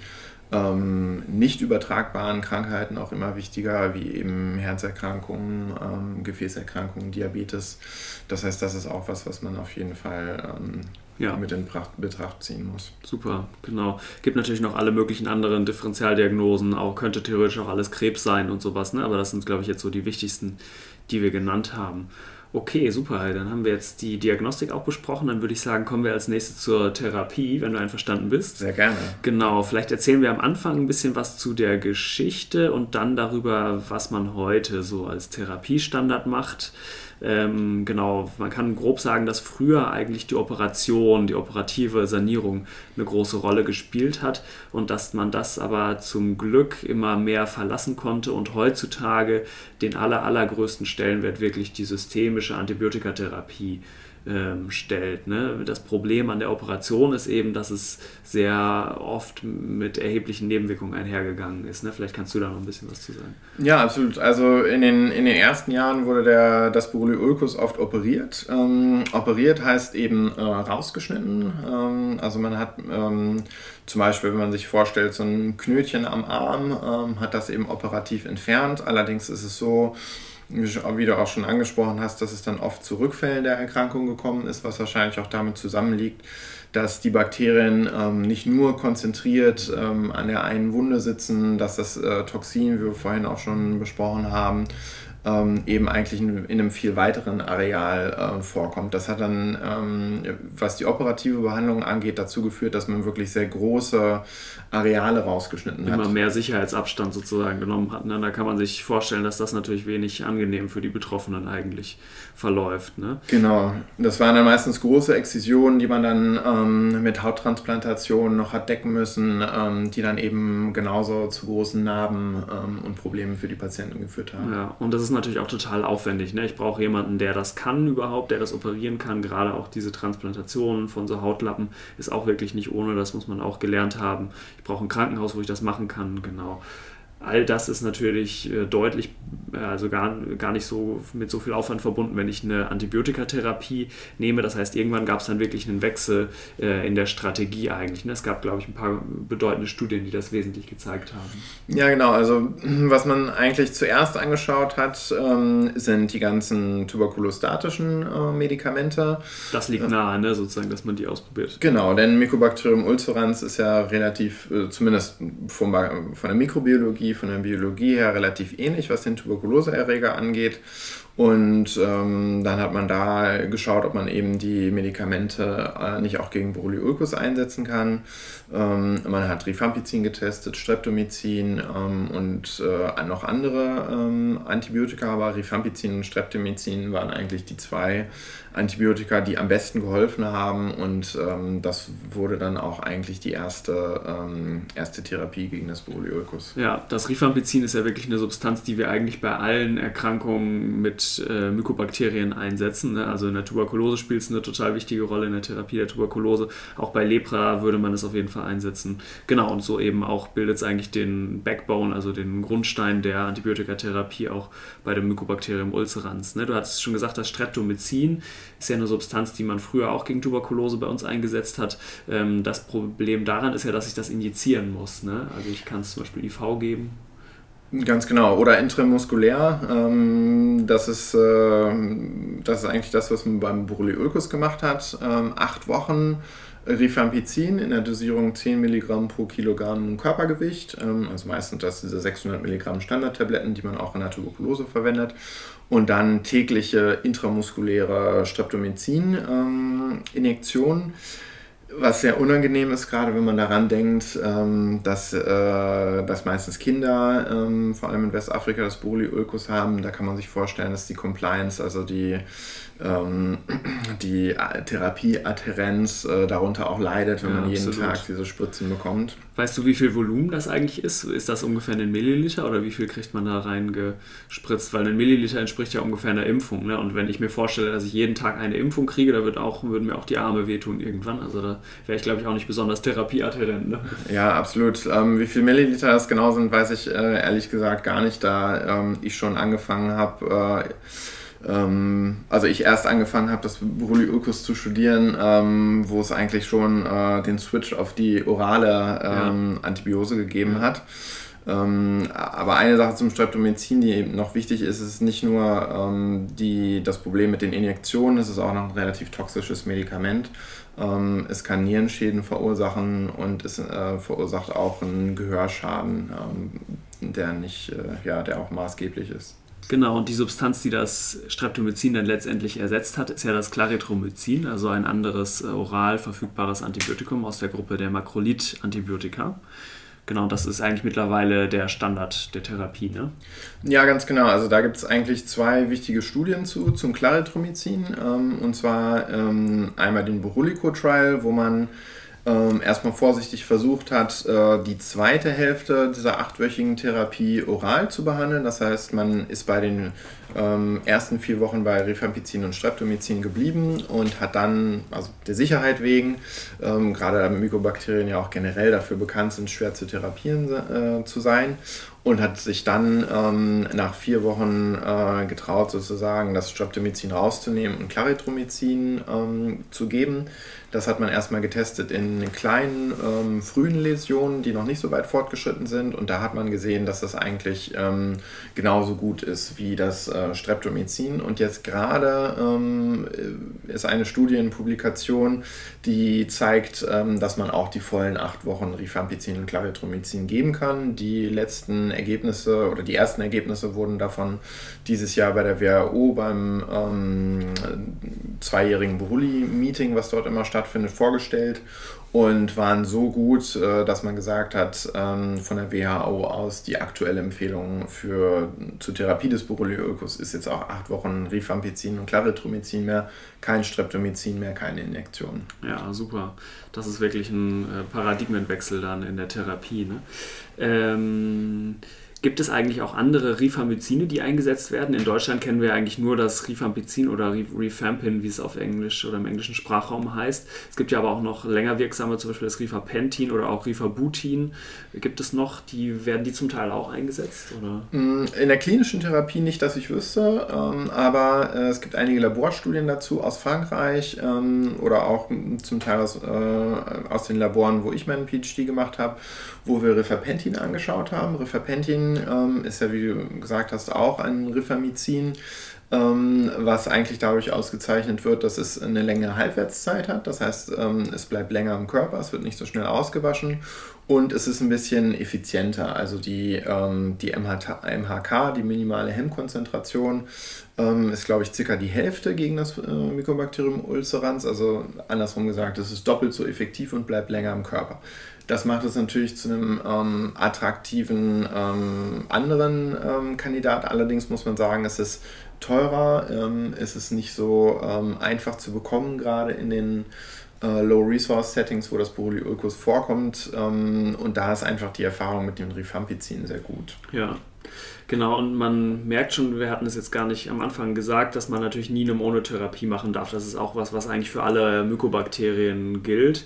ähm, nicht übertragbaren Krankheiten auch immer wichtiger, wie eben Herzerkrankungen, ähm, Gefäßerkrankungen, Diabetes. Das heißt, das ist auch was, was man auf jeden Fall ähm, ja. mit in Betracht ziehen muss. Super, genau. Gibt natürlich noch alle möglichen anderen Differentialdiagnosen, auch könnte theoretisch auch alles Krebs sein und sowas, ne? aber das sind, glaube ich, jetzt so die wichtigsten, die wir genannt haben. Okay, super. Dann haben wir jetzt die Diagnostik auch besprochen. Dann würde ich sagen, kommen wir als nächstes zur Therapie, wenn du einverstanden bist. Sehr gerne. Genau, vielleicht erzählen wir am Anfang ein bisschen was zu der Geschichte und dann darüber, was man heute so als Therapiestandard macht. Ähm, genau, man kann grob sagen, dass früher eigentlich die Operation, die operative Sanierung eine große Rolle gespielt hat und dass man das aber zum Glück immer mehr verlassen konnte und heutzutage den aller, allergrößten Stellenwert wirklich die systemische Antibiotikatherapie ähm, stellt. Ne? Das Problem an der Operation ist eben, dass es sehr oft mit erheblichen Nebenwirkungen einhergegangen ist. Ne? Vielleicht kannst du da noch ein bisschen was zu sagen. Ja, absolut. Also in den, in den ersten Jahren wurde der, das Borrelioulkus oft operiert. Ähm, operiert heißt eben äh, rausgeschnitten. Ähm, also man hat ähm, zum Beispiel, wenn man sich vorstellt, so ein Knötchen am Arm, ähm, hat das eben operativ entfernt. Allerdings ist es so, wie du auch schon angesprochen hast, dass es dann oft zu Rückfällen der Erkrankung gekommen ist, was wahrscheinlich auch damit zusammenliegt, dass die Bakterien ähm, nicht nur konzentriert ähm, an der einen Wunde sitzen, dass das äh, Toxin, wie wir vorhin auch schon besprochen haben, ähm, eben eigentlich in, in, einem viel weiteren Areal äh, vorkommt. Das hat dann, ähm, was die operative Behandlung angeht, dazu geführt, dass man wirklich sehr große Areale rausgeschnitten hat. Immer mehr Sicherheitsabstand sozusagen genommen hat. Ne? Da kann man sich vorstellen, dass das natürlich wenig angenehm für die Betroffenen eigentlich verläuft. Ne? Genau. Das waren dann meistens große Exzisionen, die man dann ähm, mit Hauttransplantationen noch hat decken müssen, ähm, die dann eben genauso zu großen Narben ähm, und Problemen für die Patienten geführt haben. Ja, und das ist natürlich auch total aufwendig. Ne? Ich brauche jemanden, der das kann überhaupt, der das operieren kann. Gerade auch diese Transplantationen von so Hautlappen ist auch wirklich nicht ohne, das muss man auch gelernt haben. Ich brauche ein Krankenhaus, wo ich das machen kann, genau all das ist natürlich äh, deutlich, äh, also gar, gar nicht so mit so viel Aufwand verbunden, wenn ich eine Antibiotikatherapie nehme. Das heißt, irgendwann gab es dann wirklich einen Wechsel äh, in der Strategie eigentlich. Ne? Es gab, glaube ich, ein paar bedeutende Studien, die das wesentlich gezeigt haben. Ja, genau. Also was man eigentlich zuerst angeschaut hat, ähm, sind die ganzen tuberkulostatischen Medikamente. Das liegt nahe, ne? sozusagen, dass man die ausprobiert. Genau, denn Mycobacterium ulcerans ist ja relativ, zumindest von, von der Mikrobiologie, von der Biologie her relativ ähnlich, was den Tuberkuloseerreger angeht. Und ähm, dann hat man da geschaut, ob man eben die Medikamente äh, nicht auch gegen Borreliolkus einsetzen kann. Ähm, man hat Rifampicin getestet, Streptomycin ähm, und äh, noch andere ähm, Antibiotika, aber Rifampicin und Streptomycin waren eigentlich die zwei Antibiotika, die am besten geholfen haben und ähm, das wurde dann auch eigentlich die erste, ähm, erste Therapie gegen das Borreliolkus. Ja, das Rifampicin ist ja wirklich eine Substanz, die wir eigentlich bei allen Erkrankungen mit äh, Mykobakterien einsetzen. Ne? Also in der Tuberkulose spielt es eine total wichtige Rolle in der Therapie der Tuberkulose. Auch bei Lepra würde man es auf jeden Fall einsetzen. Genau, und so eben auch bildet es eigentlich den Backbone, also den Grundstein der Antibiotikatherapie auch bei dem Mycobacterium ulcerans. Ne? Du hattest schon gesagt, das Streptomycin ist ja eine Substanz, die man früher auch gegen Tuberkulose bei uns eingesetzt hat. Ähm, das Problem daran ist ja, dass ich das injizieren muss. Ne? Also ich kann es zum Beispiel IV geben. Ganz genau. Oder intramuskulär. Ähm, das, ist, äh, das ist eigentlich das, was man beim Borreliolkus gemacht hat. Ähm, acht Wochen Rifampicin in der Dosierung 10 Milligramm pro Kilogramm Körpergewicht. also meistens das diese 600 Milligramm Standardtabletten, die man auch in der Tuberkulose verwendet und dann tägliche intramuskuläre Streptomycin-Injektionen. Ähm, was sehr unangenehm ist, gerade wenn man daran denkt, ähm, dass, äh, dass meistens Kinder, ähm, vor allem in Westafrika, das Borreliolkus haben. Da kann man sich vorstellen, dass die Compliance, also die ähm, die Therapieadherenz äh, darunter auch leidet, wenn ja, man jeden absolut. Tag diese Spritzen bekommt. Weißt du, wie viel Volumen das eigentlich ist? Ist das ungefähr ein Milliliter oder wie viel kriegt man da reingespritzt? Weil ein Milliliter entspricht ja ungefähr einer Impfung. Ne? Und wenn ich mir vorstelle, dass ich jeden Tag eine Impfung kriege, da wird auch, würden mir auch die Arme wehtun irgendwann. Also da wäre ich, glaube ich, auch nicht besonders therapieadherent. Ne? Ja, absolut. Ähm, wie viel Milliliter das genau sind, weiß ich äh, ehrlich gesagt gar nicht, da ähm, ich schon angefangen habe. Äh, also ich erst angefangen habe, das Borreliökus zu studieren, ähm, wo es eigentlich schon äh, den Switch auf die orale ähm, ja. Antibiose gegeben hat. Ähm, aber eine Sache zum Streptomycin, die eben noch wichtig ist, ist nicht nur ähm, die, das Problem mit den Injektionen, es ist auch noch ein relativ toxisches Medikament. Ähm, es kann Nierenschäden verursachen und es äh, verursacht auch einen Gehörschaden, ähm, der nicht, äh, ja, der auch maßgeblich ist. Genau, und die Substanz, die das Streptomycin dann letztendlich ersetzt hat, ist ja das Claritromycin, also ein anderes äh, oral verfügbares Antibiotikum aus der Gruppe der Makrolid-Antibiotika. Genau, das ist eigentlich mittlerweile der Standard der Therapie, ne? Ja, ganz genau. Also da gibt es eigentlich zwei wichtige Studien zu, zum Claritromycin. Ähm, und zwar ähm, einmal den Borulico-Trial, wo man ähm, erstmal vorsichtig versucht hat, äh, die zweite Hälfte dieser achtwöchigen Therapie oral zu behandeln. Das heißt, man ist bei den ähm, ersten vier Wochen bei Rifampicin und Streptomycin geblieben und hat dann, also der Sicherheit wegen, ähm, gerade da Mykobakterien ja auch generell dafür bekannt sind, schwer zu therapieren äh, zu sein, und hat sich dann ähm, nach vier Wochen äh, getraut, sozusagen das Streptomycin rauszunehmen und Claritromycin ähm, zu geben. Das hat man erstmal getestet in kleinen, ähm, frühen Läsionen, die noch nicht so weit fortgeschritten sind. Und da hat man gesehen, dass das eigentlich ähm, genauso gut ist wie das äh, Streptomycin. Und jetzt gerade ähm, ist eine Studie in Publikation, die zeigt, ähm, dass man auch die vollen acht Wochen Rifampicin und Claritromycin geben kann. Die letzten Ergebnisse oder die ersten Ergebnisse wurden davon dieses Jahr bei der WHO beim ähm, zweijährigen Buruli-Meeting, was dort immer stattfindet, stattfindet, vorgestellt und waren so gut, äh, dass man gesagt hat, ähm, von der WHO aus, die aktuelle Empfehlung für, zur Therapie des Borrelioides ist jetzt auch acht Wochen Rifampicin und Claritromycin mehr, kein Streptomycin mehr, keine Injektion. Ja, super. Das ist wirklich ein äh, Paradigmenwechsel dann in der Therapie. Ne? Ähm Gibt es eigentlich auch andere Rifamycine, die eingesetzt werden? In Deutschland kennen wir eigentlich nur das Rifampicin oder Rifampin, wie es auf Englisch oder im englischen Sprachraum heißt. Es gibt ja aber auch noch länger wirksame, zum Beispiel das Rifapentin oder auch Rifabutin. Gibt es noch, die werden die zum Teil auch eingesetzt? Oder? Mm, in der klinischen Therapie nicht, dass ich wüsste, ähm, aber äh, es gibt einige Laborstudien dazu aus Frankreich ähm, oder auch zum Teil aus, äh, aus den Laboren, wo ich meinen PhD gemacht habe, wo wir Rifapentin angeschaut haben. Rifapentin ähm, ist ja, wie du gesagt hast, auch ein Rifamycin, ähm, was eigentlich dadurch ausgezeichnet wird, dass es eine längere Halbwertszeit hat. Das heißt, ähm, es bleibt länger im Körper, es wird nicht so schnell ausgewaschen und es ist ein bisschen effizienter. Also die, ähm, die MHK, die minimale Hemmkonzentration, ähm, ist, glaube ich, circa die Hälfte gegen das äh, Mycobacterium ulcerans. Also andersrum gesagt, es ist doppelt so effektiv und bleibt länger im Körper. Das macht es natürlich zu einem ähm, attraktiven ähm, anderen ähm, Kandidat. Allerdings muss man sagen, es ist teurer, ähm, es ist nicht so ähm, einfach zu bekommen, gerade in den äh, Low-Resource-Settings, wo das Borreliolcus vorkommt. Ähm, und da ist einfach die Erfahrung mit dem Rifampicin sehr gut. Ja, Genau, und man merkt schon, wir hatten es jetzt gar nicht am Anfang gesagt, dass man natürlich nie eine Monotherapie machen darf. Das ist auch was, was eigentlich für alle Mykobakterien gilt.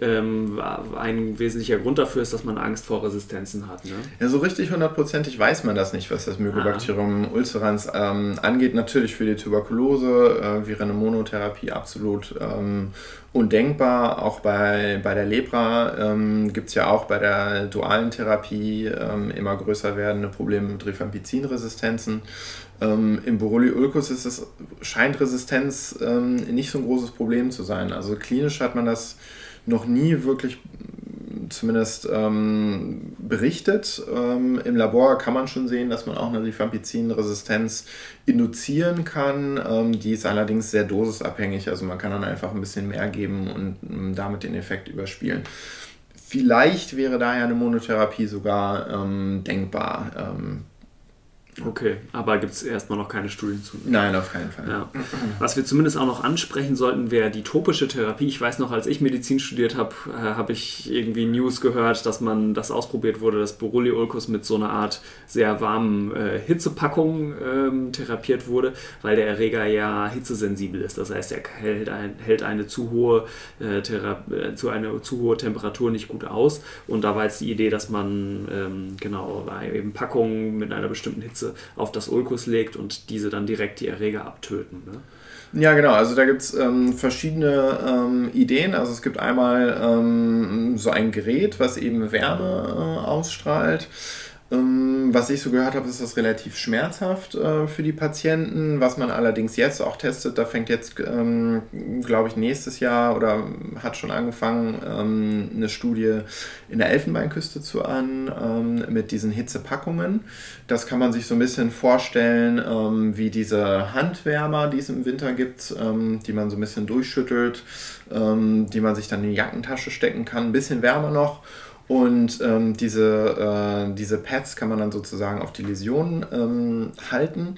Ähm, ein wesentlicher Grund dafür ist, dass man Angst vor Resistenzen hat. Ne? Ja, so richtig hundertprozentig weiß man das nicht, was das Mykobacterium ah. ulcerans ähm, angeht. Natürlich für die Tuberkulose äh, wäre eine Monotherapie absolut ähm, undenkbar. Auch bei, bei der Lepra ähm, gibt es ja auch bei der dualen Therapie ähm, immer größer werdende Probleme mit Rifampicin-Resistenzen. Ähm, Im Borreliolcus ist es, scheint Resistenz ähm, nicht so ein großes Problem zu sein. Also klinisch hat man das noch nie wirklich zumindest ähm, berichtet. Ähm, Im Labor kann man schon sehen, dass man auch eine Rifampicin-Resistenz induzieren kann. Ähm, die ist allerdings sehr dosisabhängig, also man kann dann einfach ein bisschen mehr geben und ähm, damit den Effekt überspielen. Vielleicht wäre daher eine Monotherapie sogar ähm, denkbar. Okay, aber gibt es erstmal noch keine Studien zu? Nein, auf keinen Fall. Ja. Was wir zumindest auch noch ansprechen sollten, wäre die topische Therapie. Ich weiß noch, als ich Medizin studiert habe, äh, habe ich irgendwie News gehört, dass man das ausprobiert wurde, dass Borreliolcus mit so einer Art sehr warmen äh, Hitzepackung ähm, therapiert wurde, weil der Erreger ja hitzesensibel ist. Das heißt, er hält, ein, hält eine zu hohe, äh, äh, zu eine zu hohe Temperatur nicht gut aus. Und da war jetzt die Idee, dass man ähm, genau eben Packungen mit einer bestimmten Hitze Spritze auf das Ulkus legt und diese dann direkt die Erreger abtöten. Ne? Ja, genau. Also da gibt es ähm, verschiedene ähm, Ideen. Also es gibt einmal ähm, so ein Gerät, was eben Wärme äh, ausstrahlt. Ähm, was ich so gehört habe, ist das relativ schmerzhaft äh, für die Patienten. Was man allerdings jetzt auch testet, da fängt jetzt, ähm, glaube ich, nächstes Jahr oder hat schon angefangen, ähm, eine Studie in der Elfenbeinküste zu an mit diesen Hitzepackungen. Das kann man sich so ein bisschen vorstellen, wie diese Handwärmer, die es im Winter gibt, die man so ein bisschen durchschüttelt, die man sich dann in die Jackentasche stecken kann. Ein bisschen wärmer noch. Und ähm, diese, äh, diese Pads kann man dann sozusagen auf die Läsionen ähm, halten.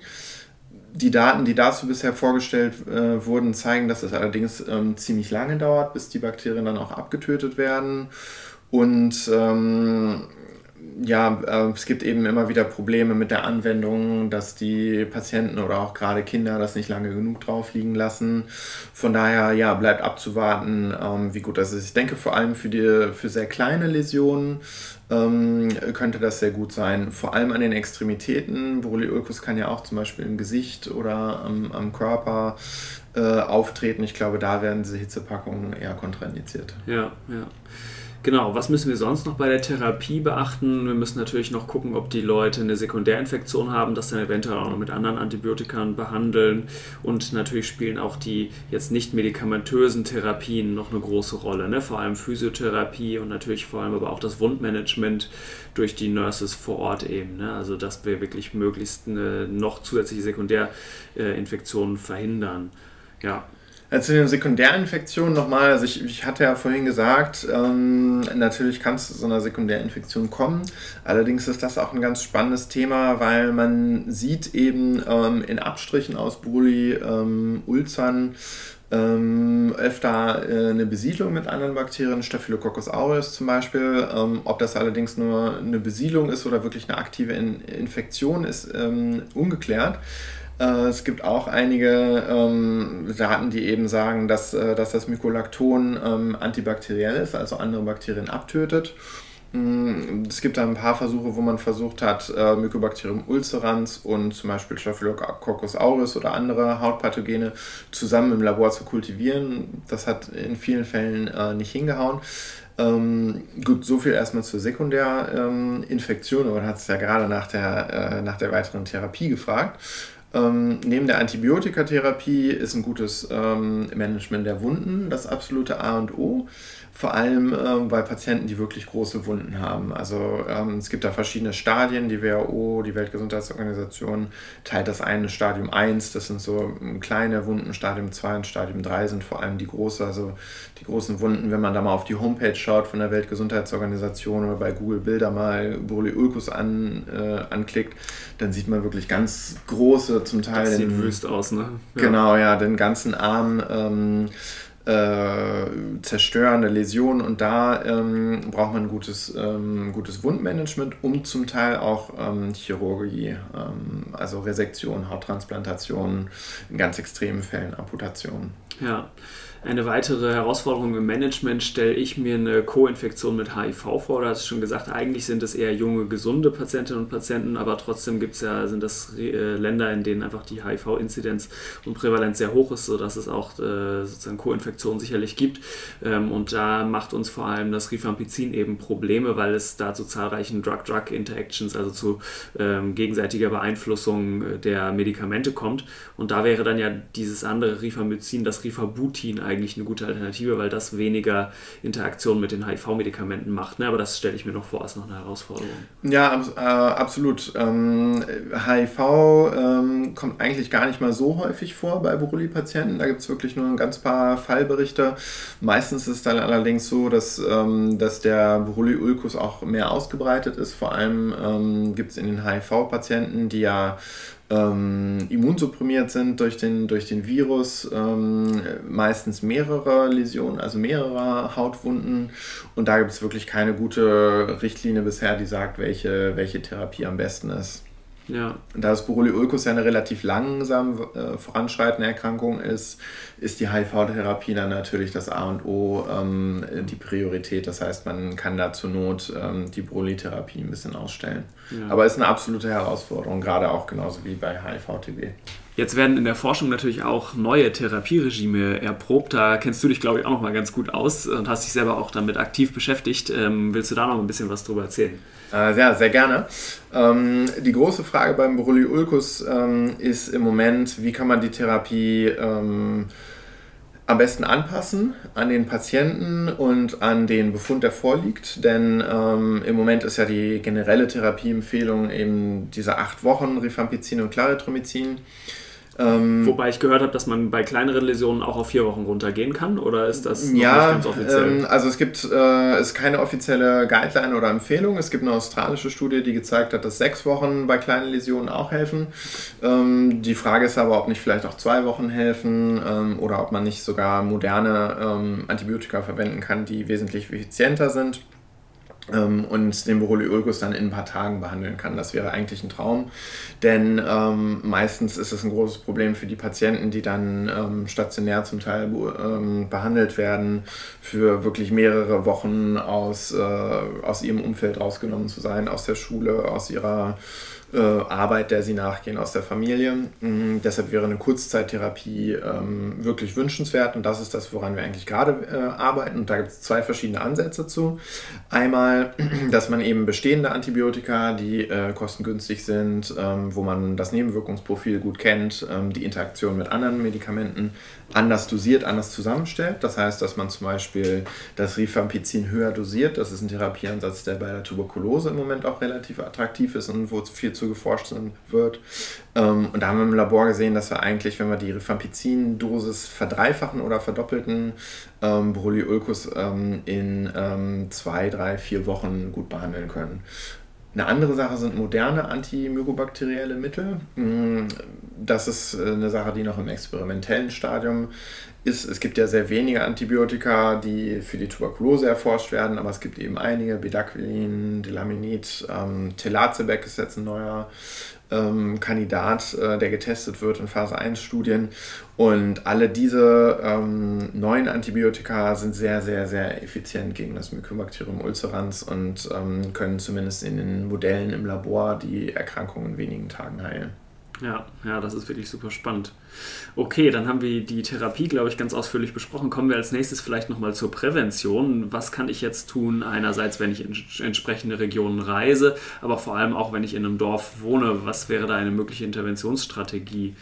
Die Daten, die dazu bisher vorgestellt äh, wurden, zeigen, dass es allerdings ähm, ziemlich lange dauert, bis die Bakterien dann auch abgetötet werden. Und ähm, ja, äh, es gibt eben immer wieder Probleme mit der Anwendung, dass die Patienten oder auch gerade Kinder das nicht lange genug drauf liegen lassen. Von daher, ja, bleibt abzuwarten, ähm, wie gut das ist. Ich denke vor allem für, die, für sehr kleine Läsionen ähm, könnte das sehr gut sein. Vor allem an den Extremitäten. Borreliolkus kann ja auch zum Beispiel im Gesicht oder am, am Körper äh, auftreten. Ich glaube, da werden diese Hitzepackungen eher kontraindiziert. Ja, ja. Genau, was müssen wir sonst noch bei der Therapie beachten? Wir müssen natürlich noch gucken, ob die Leute eine Sekundärinfektion haben, das dann eventuell auch noch mit anderen Antibiotikern behandeln. Und natürlich spielen auch die jetzt nicht medikamentösen Therapien noch eine große Rolle. Ne? Vor allem Physiotherapie und natürlich vor allem aber auch das Wundmanagement durch die Nurses vor Ort eben. Ne? Also dass wir wirklich möglichst noch zusätzliche Sekundärinfektionen verhindern. Ja, zu den Sekundärinfektionen nochmal, also ich, ich hatte ja vorhin gesagt, ähm, natürlich kann es zu so einer Sekundärinfektion kommen. Allerdings ist das auch ein ganz spannendes Thema, weil man sieht eben ähm, in Abstrichen aus Buri, ähm, Ulzern, ähm, öfter äh, eine Besiedlung mit anderen Bakterien, Staphylococcus aureus zum Beispiel. Ähm, ob das allerdings nur eine Besiedlung ist oder wirklich eine aktive in Infektion, ist ähm, ungeklärt. Äh, es gibt auch einige ähm, Daten, die eben sagen, dass, äh, dass das Mykolakton ähm, antibakteriell ist, also andere Bakterien abtötet. Mm, es gibt da ein paar Versuche, wo man versucht hat, äh, Mycobacterium ulcerans und zum Beispiel Staphylococcus aureus oder andere Hautpathogene zusammen im Labor zu kultivieren. Das hat in vielen Fällen äh, nicht hingehauen. Ähm, gut, so viel erstmal zur Sekundärinfektion, ähm, aber hat es ja gerade nach der, nach der weiteren Therapie gefragt. Ähm, neben der Antibiotikatherapie ist ein gutes ähm, Management der Wunden das absolute A und O vor allem ähm, bei Patienten, die wirklich große Wunden haben. Also ähm, es gibt da verschiedene Stadien. Die WHO, die Weltgesundheitsorganisation teilt das eine Stadium 1, das sind so ähm, kleine Wunden, Stadium 2 und Stadium 3 sind vor allem die große, also die großen Wunden, wenn man da mal auf die Homepage schaut von der Weltgesundheitsorganisation oder bei Google Bilder mal Borreliolkus an, äh, anklickt, dann sieht man wirklich ganz große, zum Teil. Das sieht den, wüst aus, ne? Ja. Genau, ja, den ganzen Arm. Ähm, äh, zerstörende Läsionen und da ähm, braucht man gutes, ähm, gutes Wundmanagement, um zum Teil auch ähm, Chirurgie, ähm, also Resektion, Hauttransplantation, in ganz extremen Fällen Amputation. Ja, eine weitere Herausforderung im Management stelle ich mir eine Co-Infektion mit HIV vor. Da hast du schon gesagt, eigentlich sind es eher junge, gesunde Patientinnen und Patienten, aber trotzdem gibt's ja, sind das äh, Länder, in denen einfach die HIV-Inzidenz und Prävalenz sehr hoch ist, sodass es auch äh, sozusagen Co-Infektionen sicherlich gibt. Ähm, und da macht uns vor allem das Rifampicin eben Probleme, weil es da zu zahlreichen Drug-Drug-Interactions, also zu ähm, gegenseitiger Beeinflussung äh, der Medikamente kommt. Und da wäre dann ja dieses andere Rifamycin, das Rifabutin eigentlich eigentlich eine gute Alternative, weil das weniger Interaktion mit den HIV-Medikamenten macht. Ne? Aber das stelle ich mir noch vor als noch eine Herausforderung. Ja, ab, äh, absolut. Ähm, HIV ähm, kommt eigentlich gar nicht mal so häufig vor bei Borrelia-Patienten. Da gibt es wirklich nur ein ganz paar Fallberichte. Meistens ist es dann allerdings so, dass, ähm, dass der Borrelia-Ulcus auch mehr ausgebreitet ist. Vor allem ähm, gibt es in den HIV-Patienten, die ja ähm, immunsupprimiert sind durch den, durch den Virus, ähm, meistens mehrere Läsionen, also mehrere Hautwunden. Und da gibt es wirklich keine gute Richtlinie bisher, die sagt, welche, welche Therapie am besten ist. Ja. Da das Borreliolkus ja eine relativ langsam äh, voranschreitende Erkrankung ist, ist die HIV-Therapie dann natürlich das A und O, ähm, die Priorität. Das heißt, man kann da zur Not ähm, die Borreliotherapie ein bisschen ausstellen. Ja. Aber ist eine absolute Herausforderung, gerade auch genauso wie bei HIV-TB. Jetzt werden in der Forschung natürlich auch neue Therapieregime erprobt. Da kennst du dich, glaube ich, auch noch mal ganz gut aus und hast dich selber auch damit aktiv beschäftigt. Ähm, willst du da noch ein bisschen was drüber erzählen? Äh, ja, sehr gerne. Ähm, die große Frage beim Borreliolkus ähm, ist im Moment, wie kann man die Therapie ähm, am besten anpassen an den Patienten und an den Befund, der vorliegt. Denn ähm, im Moment ist ja die generelle Therapieempfehlung eben diese acht Wochen Rifampicin und Claritromycin. Ähm, Wobei ich gehört habe, dass man bei kleineren Läsionen auch auf vier Wochen runtergehen kann, oder ist das noch ja, nicht ganz offiziell? Ähm, also es gibt äh, ist keine offizielle Guideline oder Empfehlung. Es gibt eine australische Studie, die gezeigt hat, dass sechs Wochen bei kleinen Läsionen auch helfen. Ähm, die Frage ist aber, ob nicht vielleicht auch zwei Wochen helfen ähm, oder ob man nicht sogar moderne ähm, Antibiotika verwenden kann, die wesentlich effizienter sind ähm, und den Borreliolgus dann in ein paar Tagen behandeln kann. Das wäre eigentlich ein Traum, denn ähm, meistens ist es ein großes Problem für die Patienten, die dann ähm, stationär zum Teil ähm, behandelt werden, für wirklich mehrere Wochen aus, äh, aus ihrem Umfeld rausgenommen zu sein, aus der Schule, aus ihrer äh, Arbeit, der sie nachgehen aus der Familie. Mhm, deshalb wäre eine Kurzzeittherapie ähm, wirklich wünschenswert und das ist das, woran wir eigentlich gerade äh, arbeiten. Und da gibt es zwei verschiedene Ansätze zu. Einmal, dass man eben bestehende Antibiotika, die äh, kostengünstig sind, ähm, wo man das Nebenwirkungsprofil gut kennt, ähm, die Interaktion mit anderen Medikamenten anders dosiert, anders zusammenstellt. Das heißt, dass man zum Beispiel das Rifampicin höher dosiert. Das ist ein Therapieansatz, der bei der Tuberkulose im Moment auch relativ attraktiv ist und wo viel zu geforscht wird. Ähm, und da haben wir im Labor gesehen, dass wir eigentlich, wenn wir die Rifampicin-Dosis verdreifachen oder verdoppelten, ähm, Borreliolkus ähm, in zwei, drei, vier Wochen gut behandeln können. Eine andere Sache sind moderne antimykobakterielle Mittel. Mm, das ist äh, eine Sache, die noch im experimentellen Stadium ist. Es gibt ja sehr wenige Antibiotika, die für die Tuberkulose erforscht werden, aber es gibt eben einige. Bedaquilin, Delaminid, ähm, Telazebek ist jetzt ein neuer ähm, Kandidat, äh, der getestet wird in Phase 1 Studien. Und alle diese ähm, neuen Antibiotika sind sehr, sehr, sehr effizient gegen das Mycobacterium ulcerans und ähm, können zumindest in den Modellen im Labor die Erkrankung in wenigen Tagen heilen. Ja, ja, das ist wirklich super spannend. Okay, dann haben wir die Therapie, glaube ich, ganz ausführlich besprochen. Kommen wir als nächstes vielleicht nochmal zur Prävention. Was kann ich jetzt tun? Einerseits, wenn ich in entsprechende Regionen reise, aber vor allem auch, wenn ich in einem Dorf wohne. Was wäre da eine mögliche Interventionsstrategie?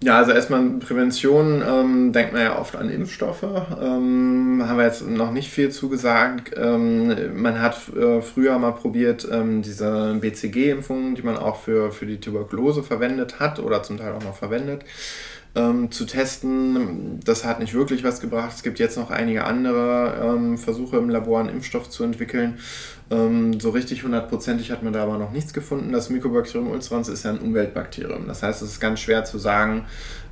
Ja, also erstmal Prävention ähm, denkt man ja oft an Impfstoffe. Ähm, haben wir jetzt noch nicht viel zugesagt. Ähm, man hat äh, früher mal probiert, ähm, diese BCG-Impfungen, die man auch für, für die Tuberkulose verwendet hat oder zum Teil auch noch verwendet, ähm, zu testen. Das hat nicht wirklich was gebracht. Es gibt jetzt noch einige andere ähm, Versuche im Labor, einen Impfstoff zu entwickeln. Ähm, so richtig hundertprozentig hat man da aber noch nichts gefunden. Das Mycobacterium ulcerans ist ja ein Umweltbakterium. Das heißt, es ist ganz schwer zu sagen,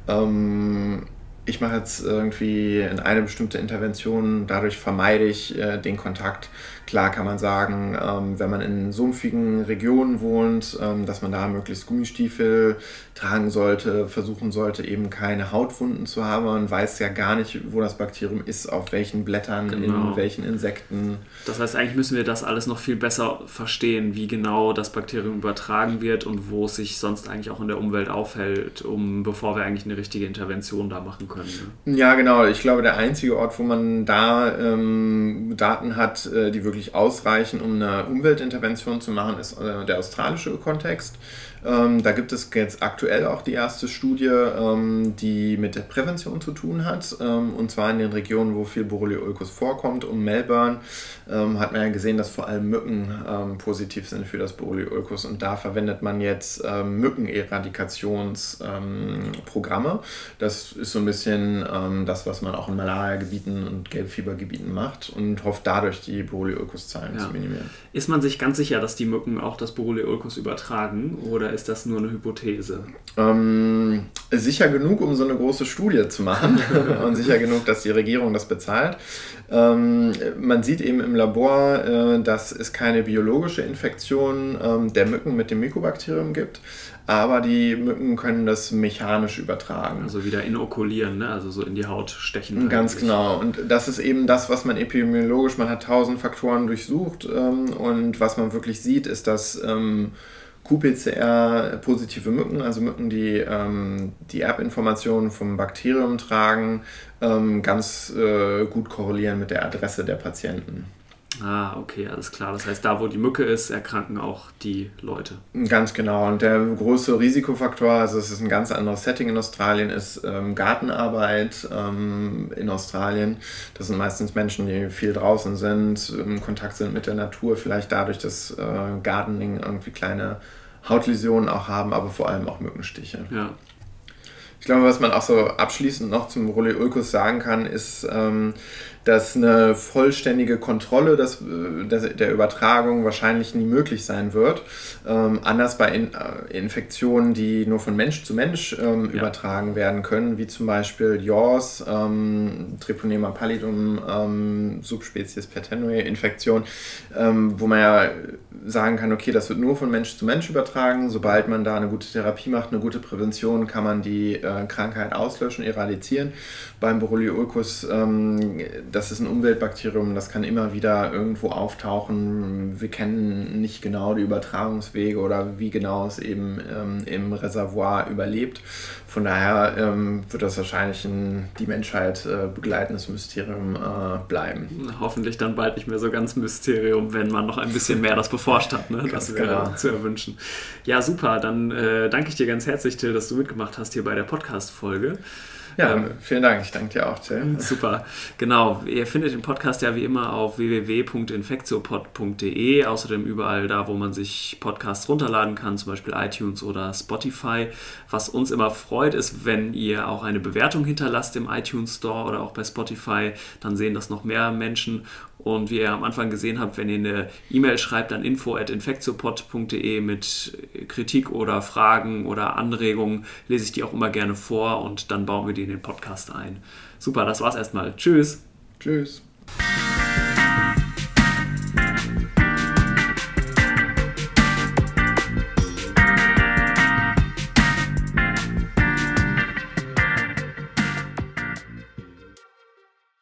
ähm, ich mache jetzt irgendwie in eine bestimmte Intervention, dadurch vermeide ich äh, den Kontakt Klar kann man sagen, ähm, wenn man in sumpfigen Regionen wohnt, ähm, dass man da möglichst Gummistiefel tragen sollte, versuchen sollte, eben keine Hautwunden zu haben. Man weiß ja gar nicht, wo das Bakterium ist, auf welchen Blättern, genau. in welchen Insekten. Das heißt, eigentlich müssen wir das alles noch viel besser verstehen, wie genau das Bakterium übertragen wird und wo es sich sonst eigentlich auch in der Umwelt aufhält, um bevor wir eigentlich eine richtige Intervention da machen können. Ne? Ja, genau. Ich glaube, der einzige Ort, wo man da ähm, Daten hat, äh, die wirklich wirklich ausreichen, um eine Umweltintervention zu machen, ist äh, der australische Kontext. Ähm, da gibt es jetzt aktuell auch die erste Studie, ähm, die mit der Prävention zu tun hat. Ähm, und zwar in den Regionen, wo viel Borreliolkus vorkommt. Um Melbourne ähm, hat man ja gesehen, dass vor allem Mücken ähm, positiv sind für das Borreliolkus. Und da verwendet man jetzt ähm, Mückeneradikationsprogramme. das ist so ein bisschen das, was man auch in Malaria-Gebieten und Gelbfiebergebieten macht und hofft dadurch die Borreliolkus-Zahlen ja. zu minimieren. Ist man sich ganz sicher, dass die Mücken auch das Borreliolkus übertragen? Oder oder ist das nur eine Hypothese? Ähm, sicher genug, um so eine große Studie zu machen und sicher genug, dass die Regierung das bezahlt. Ähm, man sieht eben im Labor, äh, dass es keine biologische Infektion ähm, der Mücken mit dem Mycobakterium gibt, aber die Mücken können das mechanisch übertragen. Also wieder inokulieren, ne? also so in die Haut stechen. Ganz eigentlich. genau. Und das ist eben das, was man epidemiologisch, man hat tausend Faktoren durchsucht ähm, und was man wirklich sieht, ist, dass ähm, QPCR-positive Mücken, also Mücken, die ähm, die Erbinformationen vom Bakterium tragen, ähm, ganz äh, gut korrelieren mit der Adresse der Patienten. Ah, okay, alles klar. Das heißt, da wo die Mücke ist, erkranken auch die Leute. Ganz genau. Und der große Risikofaktor, also es ist ein ganz anderes Setting in Australien, ist ähm, Gartenarbeit ähm, in Australien. Das sind meistens Menschen, die viel draußen sind, im Kontakt sind mit der Natur, vielleicht dadurch, dass äh, Gardening irgendwie kleine Hautläsionen auch haben, aber vor allem auch Mückenstiche. Ja. Ich glaube, was man auch so abschließend noch zum Roleulkus sagen kann, ist, ähm, dass eine vollständige Kontrolle des, äh, der Übertragung wahrscheinlich nie möglich sein wird. Ähm, anders bei In äh, Infektionen, die nur von Mensch zu Mensch ähm, ja. übertragen werden können, wie zum Beispiel JAWS, ähm, Treponema pallidum, ähm, Subspezies pertenue Infektion, ähm, wo man ja sagen kann, okay, das wird nur von Mensch zu Mensch übertragen. Sobald man da eine gute Therapie macht, eine gute Prävention, kann man die äh, Krankheit auslöschen, eradizieren. Beim Borrelioides ähm, das ist ein Umweltbakterium, das kann immer wieder irgendwo auftauchen. Wir kennen nicht genau die Übertragungswege oder wie genau es eben ähm, im Reservoir überlebt. Von daher ähm, wird das wahrscheinlich ein die Menschheit äh, begleitendes Mysterium äh, bleiben. Hoffentlich dann bald nicht mehr so ganz Mysterium, wenn man noch ein bisschen mehr das beforscht hat. Ne? Das wäre genau. zu erwünschen. Ja, super. Dann äh, danke ich dir ganz herzlich, Till, dass du mitgemacht hast hier bei der Podcast-Folge. Ja, ähm, vielen Dank. Ich danke dir auch, Till. Super. Genau. Ihr findet den Podcast ja wie immer auf www.infektiopod.de. Außerdem überall da, wo man sich Podcasts runterladen kann, zum Beispiel iTunes oder Spotify. Was uns immer freut, ist, wenn ihr auch eine Bewertung hinterlasst im iTunes Store oder auch bei Spotify. Dann sehen das noch mehr Menschen. Und wie ihr am Anfang gesehen habt, wenn ihr eine E-Mail schreibt an info.infektiopod.de mit Kritik oder Fragen oder Anregungen, lese ich die auch immer gerne vor und dann bauen wir die in den Podcast ein. Super, das war's erstmal. Tschüss. Tschüss.